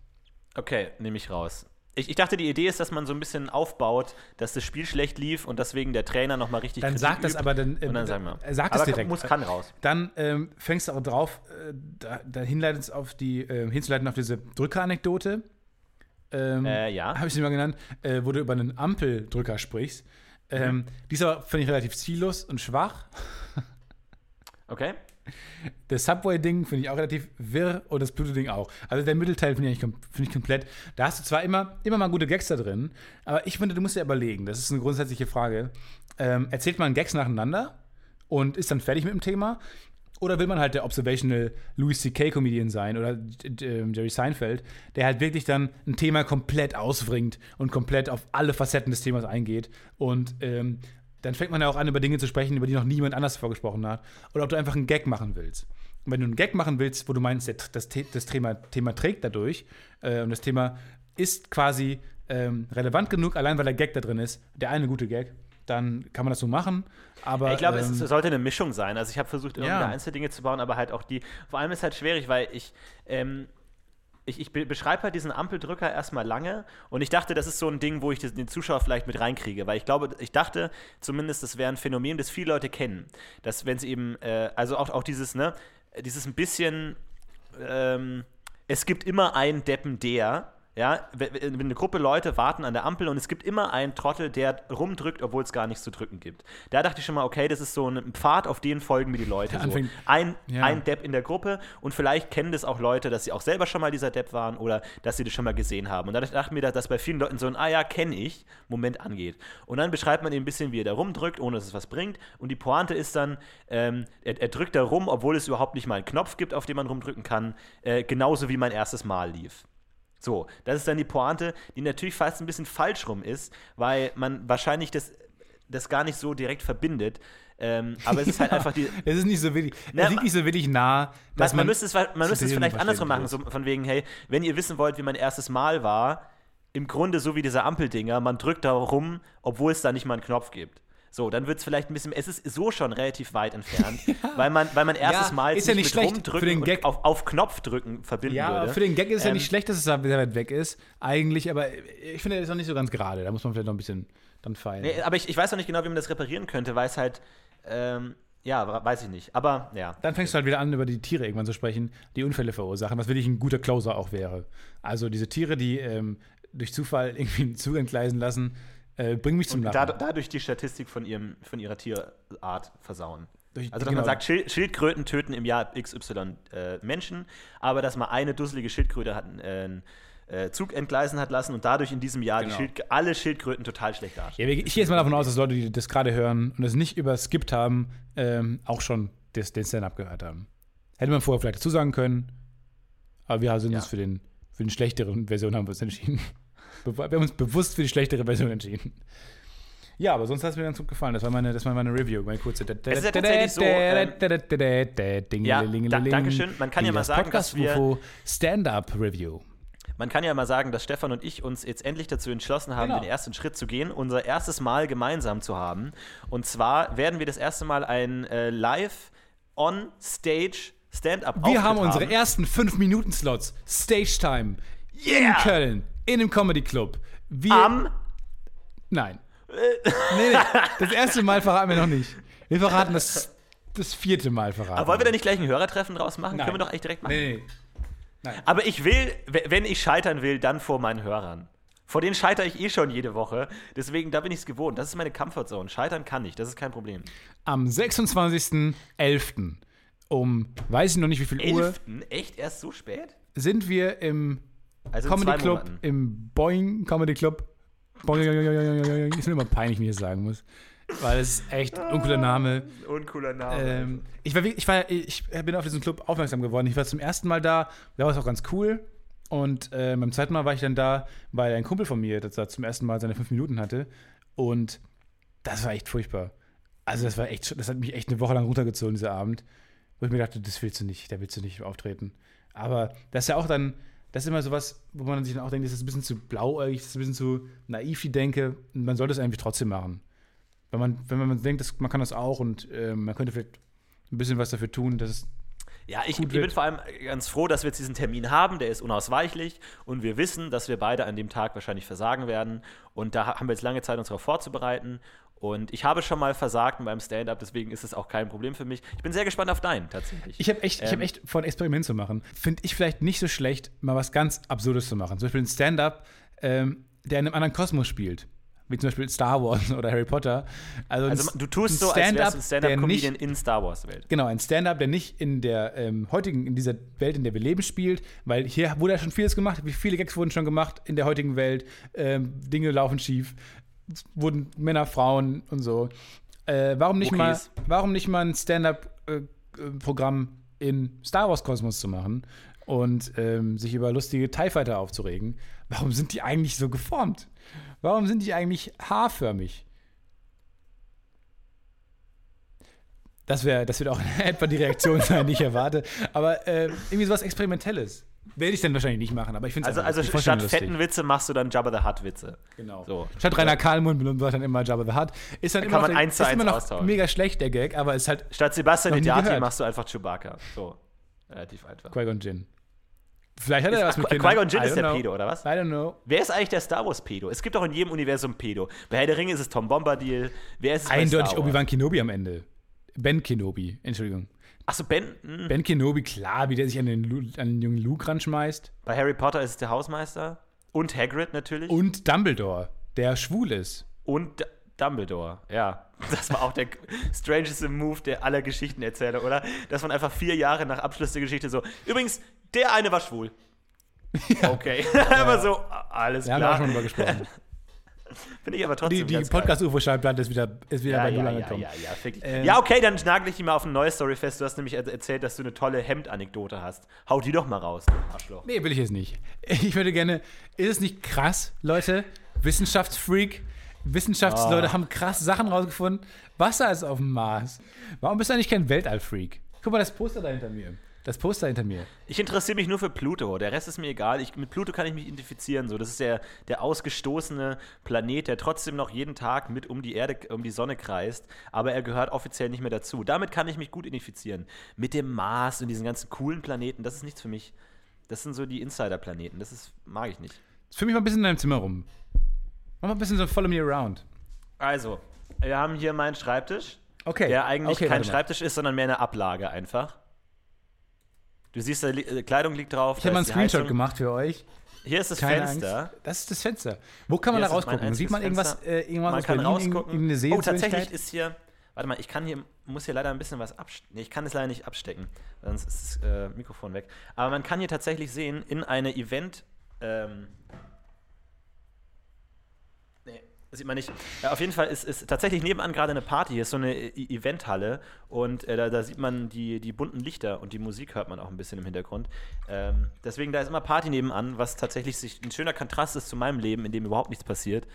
Okay, nehme ich raus. Ich, ich dachte, die Idee ist, dass man so ein bisschen aufbaut, dass das Spiel schlecht lief und deswegen der Trainer nochmal richtig Dann Kritik sag das übt. aber dann. Und dann wir. äh, Sag aber das direkt. muss, kann raus. Dann ähm, fängst du auch drauf, äh, da, da hinleitest auf die, äh, hinzuleiten auf diese Drückeranekdote. Ähm, Äh, ja. Habe ich sie mal genannt, äh, wo du über einen Ampeldrücker sprichst. Ähm, Mhm. Die ist aber, finde ich, relativ ziellos und schwach. Okay? Das Subway-Ding finde ich auch relativ wirr und das Pluto-Ding auch. Also der Mittelteil finde ich, finde ich komplett. Da hast du zwar immer, immer mal gute Gags da drin, aber ich finde, du musst dir überlegen, das ist eine grundsätzliche Frage. Ähm, erzählt man Gags nacheinander und ist dann fertig mit dem Thema? Oder will man halt der Observational Louis C.K. Comedian sein oder äh, Jerry Seinfeld, der halt wirklich dann ein Thema komplett ausbringt und komplett auf alle Facetten des Themas eingeht und ähm, dann fängt man ja auch an, über Dinge zu sprechen, über die noch niemand anders vorgesprochen hat. Oder ob du einfach einen Gag machen willst. Und wenn du einen Gag machen willst, wo du meinst, das, das Thema, Thema trägt dadurch äh, und das Thema ist quasi ähm, relevant genug, allein weil der Gag da drin ist, der eine gute Gag, dann kann man das so machen. Aber ich glaube, ähm, es sollte eine Mischung sein. Also ich habe versucht, irgendwie Ja. Einzeldinge zu bauen, aber halt auch die. Vor allem ist halt schwierig, weil ich. Ähm, ich, ich be- beschreibe halt diesen Ampeldrücker erstmal lange und ich dachte, das ist so ein Ding, wo ich den Zuschauer vielleicht mit reinkriege, weil ich glaube, ich dachte zumindest, das wäre ein Phänomen, das viele Leute kennen, dass wenn sie eben, äh, also auch, auch dieses, ne, dieses ein bisschen, ähm, es gibt immer einen Deppen, der, ja, wenn eine Gruppe Leute warten an der Ampel und es gibt immer einen Trottel, der rumdrückt, obwohl es gar nichts zu drücken gibt. Da dachte ich schon mal, okay, das ist so ein Pfad, auf den folgen mir die Leute. So. Ein, Ja. ein Depp in der Gruppe und vielleicht kennen das auch Leute, dass sie auch selber schon mal dieser Depp waren oder dass sie das schon mal gesehen haben. Und da dachte ich mir, dass bei vielen Leuten so ein Ah ja, kenne ich Moment angeht. Und dann beschreibt man eben ein bisschen, wie er da rumdrückt, ohne dass es was bringt. Und die Pointe ist dann, ähm, er, er drückt da rum, obwohl es überhaupt nicht mal einen Knopf gibt, auf den man rumdrücken kann, äh, genauso wie mein erstes Mal lief. So, das ist dann die Pointe, die natürlich fast ein bisschen falsch rum ist, weil man wahrscheinlich das das gar nicht so direkt verbindet. Ähm, aber es ist halt einfach die. Es ist nicht so wirklich, Na, es liegt nicht so wirklich nah, dass man, man müsste es, man müsste es vielleicht andersrum machen, so von wegen, hey, wenn ihr wissen wollt, wie mein erstes Mal war, im Grunde so wie diese Ampeldinger, man drückt da rum, obwohl es da nicht mal einen Knopf gibt. So, dann wird es vielleicht ein bisschen, es ist so schon relativ weit entfernt, weil, man, weil man erstes Ja, Mal ist ja nicht schlecht rumdrücken für den Gag. Auf, auf Knopf drücken verbinden Ja, würde. für den Gag ist es ja Ähm, nicht schlecht, dass es da sehr weit weg ist, eigentlich, aber ich finde, er ist noch nicht so ganz gerade. Da muss man vielleicht noch ein bisschen dann feilen. Nee, aber ich, ich weiß noch nicht genau, wie man das reparieren könnte, weil es halt, ähm, ja, weiß ich nicht. Aber ja. Dann fängst du halt wieder an, über die Tiere irgendwann zu sprechen, die Unfälle verursachen, was wirklich ein guter Closer auch wäre. Also diese Tiere, die ähm, durch Zufall irgendwie einen Zug entgleisen lassen, äh, bringen mich zum Und Lachen. dad- dadurch die Statistik von, ihrem, von ihrer Tierart versauen. Durch- Also, dass genau. man sagt, Schil Schildkröten töten im Jahr XY äh, Menschen, aber dass man eine dusselige Schildkröte hat, äh, einen äh, Zug entgleisen hat lassen und dadurch in diesem Jahr Genau. die Schild alle Schildkröten total schlecht dastehen. Ja, ich gehe jetzt mal davon aus, dass Leute, die das gerade hören und es nicht überskippt haben, ähm, auch schon das, den Stand-up gehört haben. Hätte man vorher vielleicht dazu sagen können, aber wir sind Ja. uns für den, für den schlechteren Version haben wir uns entschieden. Wir haben uns bewusst für die schlechtere Version entschieden. Ja, aber sonst hat es mir ganz gut gefallen. Das war meine, das war meine Review, meine kurze. Es ist ja tatsächlich so, ähm, Ja, da- Dankeschön. Man kann ja mal sagen, dass wir- Podcast-UFO Stand-up-Review. Man kann ja mal sagen, dass Stefan und ich uns jetzt endlich dazu entschlossen haben, Genau. den ersten Schritt zu gehen, unser erstes Mal gemeinsam zu haben. Und zwar werden wir das erste Mal ein äh, Live on Stage Stand-up Wir haben unsere ersten 5-Minuten-Slots, Stage-Time, in Yeah! Köln, in einem Comedy-Club. Wir. am Nein. nee, nee, das erste Mal verraten wir noch nicht. Wir verraten das, das vierte Mal verraten. Aber wollen wir da nicht gleich ein Hörertreffen draus machen? Nein. Können wir doch echt direkt machen. Nee, nee. Aber ich will, wenn ich scheitern will, dann vor meinen Hörern. Vor denen scheitere ich eh schon jede Woche. Deswegen, da bin ich es gewohnt. Das ist meine Comfortzone. Scheitern kann ich, das ist kein Problem. Am 26.11. um, weiß ich noch nicht wie viel Uhr, Elften? Echt erst so spät? sind wir im Also Comedy Club, Monaten. im Boing Comedy Club. Boing, ist mir immer peinlich, wenn ich das sagen muss. Weil es ist echt ein uncooler Name. Uncooler Name. Ähm, ich, war, ich, war, ich bin auf diesen Club aufmerksam geworden. Ich war zum ersten Mal da, da war es auch ganz cool. Und äh, beim zweiten Mal war ich dann da, weil ein Kumpel von mir das da zum ersten Mal seine fünf Minuten hatte. Und das war echt furchtbar. Also das war echt, das hat mich echt eine Woche lang runtergezogen, dieser Abend. Wo ich mir dachte, das willst du nicht, da willst du nicht auftreten. Aber das ist ja auch dann, das ist immer sowas, wo man sich dann auch denkt, das ist ein bisschen zu blauäugig, das ist ein bisschen zu naiv, die denke. Man sollte es eigentlich trotzdem machen. Wenn man, wenn man denkt, dass, man kann das auch und äh, man könnte vielleicht ein bisschen was dafür tun, dass es Ja, ich, ich bin vor allem ganz froh, dass wir jetzt diesen Termin haben. Der ist unausweichlich und wir wissen, dass wir beide an dem Tag wahrscheinlich versagen werden. Und da haben wir jetzt lange Zeit, uns darauf vorzubereiten. Und ich habe schon mal versagt beim Stand-up, deswegen ist es auch kein Problem für mich. Ich bin sehr gespannt auf deinen tatsächlich. Ich habe echt, ich hab Ähm. echt vor, ein Experiment zu machen. Finde ich vielleicht nicht so schlecht, mal was ganz Absurdes zu machen. Zum Beispiel ein Stand-up, ähm, der in einem anderen Kosmos spielt. Wie zum Beispiel Star Wars oder Harry Potter. Also, also du tust so, als wärst ein Stand-up-Comedian in Star Wars-Welt. Genau, ein Stand-up, der nicht in der ähm, heutigen, in dieser Welt, in der wir leben, spielt, weil hier wurde ja schon vieles gemacht, wie viele Gags wurden schon gemacht in der heutigen Welt, ähm, Dinge laufen schief, wurden Männer, Frauen und so. Äh, warum, nicht mal, warum nicht mal ein Stand-up-Programm in Star Wars-Kosmos zu machen und ähm, sich über lustige TIE Fighter aufzuregen? Warum sind die eigentlich so geformt? Warum sind die eigentlich haarförmig? Das, wär, das wird auch etwa die Reaktion sein, die ich erwarte. Aber äh, irgendwie sowas Experimentelles. Werde ich dann wahrscheinlich nicht machen, aber ich finde es Also, also statt fetten Witze machst du dann Jabba the Hutt-Witze. Genau. So. Statt Rainer Kalmund benutzt man dann immer Jabba the Hutt. Ist dann Da immer noch, eins ist eins immer noch mega schlecht, der Gag, aber ist halt Statt Sebastian Idiati machst du einfach Chewbacca. So. Relativ einfach. Qui-Gon Jinn. Vielleicht hat er was mit Kindern. Qui-Gon Jinn I ist der know. Pedo, oder was? I don't know. Wer ist eigentlich der Star Wars Pedo? Es gibt doch in jedem Universum Pedo. Bei Herr der Ringe ist es Tom Bombadil. Wer ist es Eindeutig? Obi-Wan Kenobi am Ende. Ben Kenobi, Entschuldigung. Achso, Ben. hm. Ben Kenobi, klar, wie der sich an den, Lu an den jungen Luke ranschmeißt. Bei Harry Potter ist es der Hausmeister. Und Hagrid natürlich. Und Dumbledore, der schwul ist. Und D Dumbledore, ja. Das war auch der strangeste Move der aller Geschichtenerzähler, oder? Dass man einfach vier Jahre nach Abschluss der Geschichte so, übrigens, der eine war schwul. Okay. aber so, alles Da haben wir auch klar. schon drüber gesprochen. Finde ich aber trotzdem Die, die. Podcast-UFO-Schallplatte ist wieder, ist wieder Ja, bei ja, Null ja, angekommen. ja, ja, dich. Ähm, ja, okay, dann nagel ich die mal auf eine neue Story fest. Du hast nämlich er erzählt, dass du eine tolle Hemd-Anekdote hast. Hau die doch mal raus, Arschloch. Nee, will ich jetzt nicht. Ich würde gerne, ist es nicht krass, Leute? Wissenschaftsfreak. Wissenschaftsleute Ah. haben krasse Sachen rausgefunden. Wasser ist auf dem Mars. Warum bist du eigentlich kein Weltallfreak? Guck mal, das Poster da hinter mir. Das Poster hinter mir. Ich interessiere mich nur für Pluto. Der Rest ist mir egal. Ich, mit Pluto kann ich mich identifizieren. So, das ist der, der ausgestoßene Planet, der trotzdem noch jeden Tag mit um die Erde, um die Sonne kreist. Aber er gehört offiziell nicht mehr dazu. Damit kann ich mich gut identifizieren. Mit dem Mars und diesen ganzen coolen Planeten, das ist nichts für mich. Das sind so die Insider-Planeten. Das ist, mag ich nicht. Führ mich mal ein bisschen in deinem Zimmer rum. Mach mal ein bisschen so Follow Me Around. Also, wir haben hier meinen Schreibtisch, Okay. der eigentlich okay, kein. Schreibtisch ist, sondern mehr eine Ablage einfach. Du siehst, da li äh, Kleidung liegt drauf. Ich habe mal einen die Screenshot gemacht für euch. Hier ist das Keine Fenster. Angst. Das ist das Fenster. Wo kann man Hier da rausgucken? Sieht man irgendwas, äh, irgendwas Man kann rausgucken. irgendeine Oh, Sehenswürdigkeit? tatsächlich ist hier. Warte mal, ich kann hier, muss hier leider ein bisschen was abstecken. Nee, ich kann es leider nicht abstecken, sonst ist das äh, Mikrofon weg. Aber man kann hier tatsächlich sehen, in eine Event. Ähm, das sieht man nicht. Ja, auf jeden Fall ist, ist tatsächlich nebenan gerade eine Party. Hier ist so eine E- Eventhalle und äh, da, da sieht man die, die bunten Lichter und die Musik hört man auch ein bisschen im Hintergrund. Ähm, deswegen, da ist immer Party nebenan, was tatsächlich sich ein schöner Kontrast ist zu meinem Leben, in dem überhaupt nichts passiert.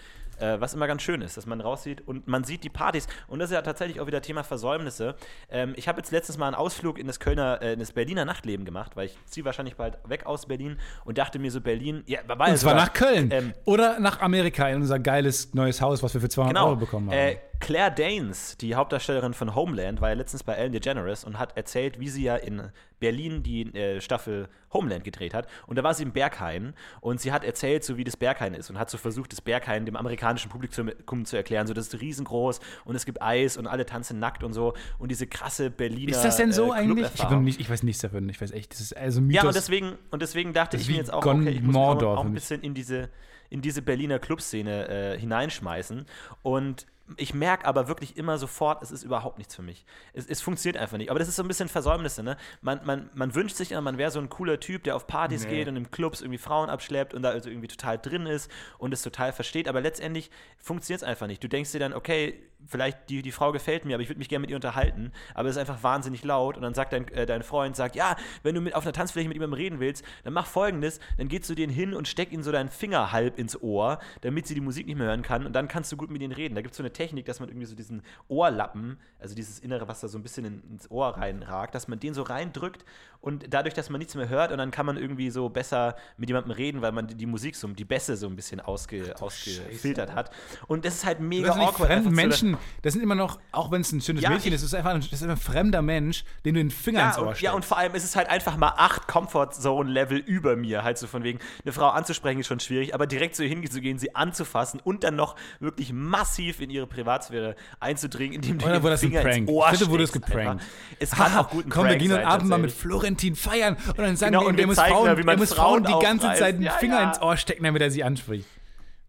Äh, was immer ganz schön ist, dass man raussieht und man sieht die Partys. Und das ist ja tatsächlich auch wieder Thema Versäumnisse. Ähm, ich habe jetzt letztens mal einen Ausflug in das Kölner, äh, in das Berliner Nachtleben gemacht, weil ich ziehe wahrscheinlich bald weg aus Berlin und dachte mir so, Berlin, ja, war Und zwar sogar- nach Köln. Ähm, Oder nach Amerika in unser geiles neues Haus, was wir für 200 Genau. Euro bekommen haben. Äh, Claire Danes, die Hauptdarstellerin von Homeland, war ja letztens bei Ellen DeGeneres und hat erzählt, wie sie ja in Berlin die äh, Staffel Homeland gedreht hat. Und da war sie im Berghain und sie hat erzählt, so wie das Berghain ist und hat so versucht, das Berghain dem amerikanischen Publikum zu erklären. So, das ist riesengroß und es gibt Eis und alle tanzen nackt und so. Und diese krasse Berliner. ist das denn so äh, eigentlich? Ich, nicht, ich weiß nichts davon. Ich weiß echt, das ist also Mythos. Ja, und deswegen, und deswegen dachte ich mir jetzt auch, okay, ich muss Mordor auch, ein bisschen in diese, in diese Berliner Clubszene äh, hineinschmeißen. Und ich merke aber wirklich immer sofort, es ist überhaupt nichts für mich. Es, es funktioniert einfach nicht. Aber das ist so ein bisschen Versäumnisse, ne? Man, man, man wünscht sich immer, man wäre so ein cooler Typ, der auf Partys Nee. geht und im Clubs irgendwie Frauen abschleppt und da also irgendwie total drin ist und es total versteht. Aber letztendlich funktioniert es einfach nicht. Du denkst dir dann, okay, vielleicht die, die Frau gefällt mir, aber ich würde mich gerne mit ihr unterhalten, aber es ist einfach wahnsinnig laut und dann sagt dein, äh, dein Freund, sagt, ja, wenn du mit, auf einer Tanzfläche mit jemandem reden willst, dann mach folgendes, dann gehst du den hin und steck ihm so deinen Finger halb ins Ohr, damit sie die Musik nicht mehr hören kann und dann kannst du gut mit ihnen reden. Da gibt es so eine Technik, dass man irgendwie so diesen Ohrlappen, also dieses Innere, was da so ein bisschen in, ins Ohr reinragt, dass man den so reindrückt und dadurch, dass man nichts mehr hört und dann kann man irgendwie so besser mit jemandem reden, weil man die, die Musik so, die Bässe so ein bisschen ausge, ausgefiltert hat. Und das ist halt mega Das awkward. fremde einfach zu- Menschen, das sind immer noch, auch wenn es ein schönes Ja, Mädchen ich- ist, das ist einfach ein, das ist ein fremder Mensch, dem du den Finger Ja ins Ohr und, ja, und vor allem ist es halt einfach mal acht Comfort Zone Level über mir, halt so von wegen, eine Frau anzusprechen ist schon schwierig, aber direkt zu ihr hinzugehen, sie anzufassen und dann noch wirklich massiv in ihre Privatsphäre einzudringen, indem du wurde das ein Finger Prank? ins Ohr Bitte wurde es geprankt. einfach. Es kann Haha, auch gut ein Komm, wir Prank gehen sein, heute Abend mal mit. Florentin feiern und dann sagen Genau, wir ihm, und der wir muss Frauen, wie man Frauen Frauen die ganze. Zeit den Ja, Finger ja. ins Ohr stecken, damit er sie anspricht.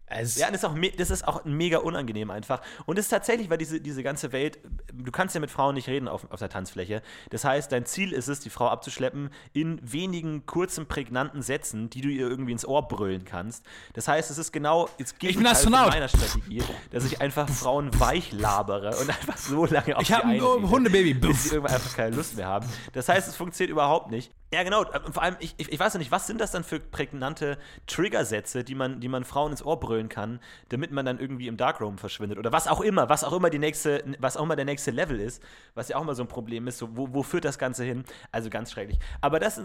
Es, Ja, und das ist, auch, das ist auch mega unangenehm einfach. Und es ist tatsächlich, weil diese, diese ganze Welt, du kannst ja mit Frauen nicht reden auf, auf der Tanzfläche. Das heißt, dein Ziel ist es, die Frau abzuschleppen in wenigen kurzen, prägnanten Sätzen, die du ihr irgendwie ins Ohr brüllen kannst. Das heißt, es ist genau das bin Gegenteil von meiner Strategie, dass ich einfach Frauen weich labere und einfach so lange auf Ich sie hab ein einrede, Hundebaby. bis sie irgendwann einfach keine Lust mehr haben. Das heißt, es funktioniert überhaupt nicht. Ja, genau. Und vor allem, ich, ich, ich weiß nicht, was sind das dann für prägnante Triggersätze, die man, die man Frauen ins Ohr brüllen kann, damit man dann irgendwie im Darkroom verschwindet oder was auch immer, was auch immer die nächste, was auch immer der nächste Level ist, was ja auch immer so ein Problem ist, so, wo, wo führt das Ganze hin? Also ganz schrecklich. Aber das,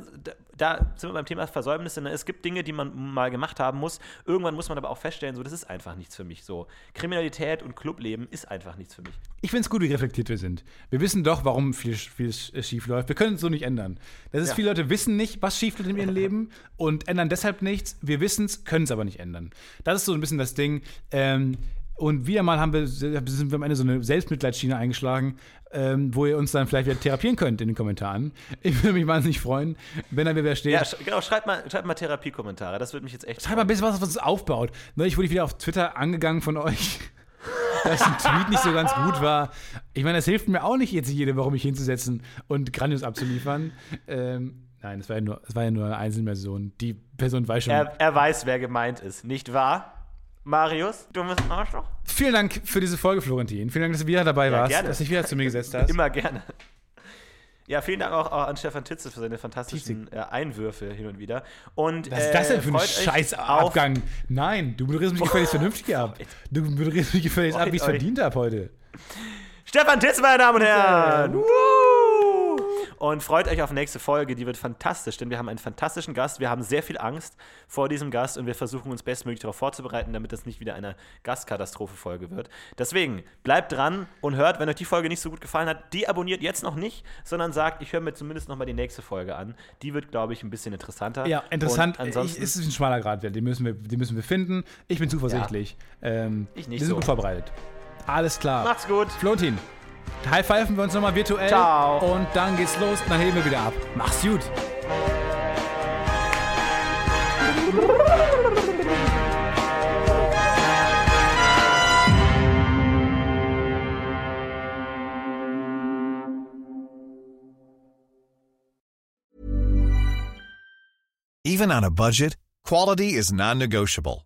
da sind wir beim Thema Versäumnisse. Ne? Es gibt Dinge, die man mal gemacht haben muss. Irgendwann muss man aber auch feststellen, so, das ist einfach nichts für mich. So, Kriminalität und Clubleben ist einfach nichts für mich. Ich finde es gut, wie reflektiert wir sind. Wir wissen doch, warum viel, viel schief läuft. Wir können es so nicht ändern. Das ist, Ja. viele Leute wissen nicht, was schief läuft in ihrem Leben und ändern deshalb nichts. Wir wissen es, können es aber nicht ändern. Das ist so ein bisschen das Ding. Ähm, und wieder mal haben wir, sind wir am Ende so eine Selbstmitleidsschiene eingeschlagen, ähm, wo ihr uns dann vielleicht wieder therapieren könnt in den Kommentaren. Ich würde mich wahnsinnig freuen, wenn da wer steht. Ja, sch genau, schreibt mal, schreibt mal Therapiekommentare. Das würde mich jetzt echt Schreibt mal ein bisschen was, was uns aufbaut. Neulich wurde ich wieder auf Twitter angegangen von euch, dass ein Tweet nicht so ganz gut war. Ich meine, das hilft mir auch nicht jetzt jede Woche, mich hinzusetzen und Grandios abzuliefern. Ähm, nein, es war, ja nur, es war ja nur eine Einzelperson. Die Person weiß schon. Er, er weiß, wer gemeint ist, nicht wahr? Marius, dummes Arschloch? Vielen Dank für diese Folge, Florentin. Vielen Dank, dass du wieder dabei Ja, warst, gerne. dass du dich wieder zu mir gesetzt hast. Immer gerne. Ja, vielen Dank auch, an Stefan Titze für seine fantastischen äh, Einwürfe hin und wieder. Und, Was ist das denn für ein äh, freut euch scheiß auf- Abgang? Nein, du moderierst mich gefälligst vernünftig ab. Du moderierst mich gefälligst ab, wie ich es verdient habe heute. Stefan Titz, meine Damen und Herren! Woo! Und freut euch auf nächste Folge, die wird fantastisch, denn wir haben einen fantastischen Gast. Wir haben sehr viel Angst vor diesem Gast und wir versuchen uns bestmöglich darauf vorzubereiten, damit das nicht wieder eine Gastkatastrophe-Folge wird. Deswegen bleibt dran und hört, wenn euch die Folge nicht so gut gefallen hat, die abonniert jetzt noch nicht, sondern sagt, ich höre mir zumindest noch mal die nächste Folge an. Die wird, glaube ich, ein bisschen interessanter. Ja, interessant. Und ansonsten, ist ein schmaler Grad, den müssen wir, den müssen wir finden. Ich bin zuversichtlich. Ähm, Ich nicht wir sind so. gut vorbereitet. Alles klar. macht's gut. Florentin, high pfeifen wir uns nochmal virtuell. Ciao. Und dann geht's los und dann heben wir wieder ab. Mach's gut. Even on a budget, quality is non-negotiable.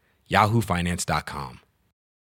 yahoofinance.com.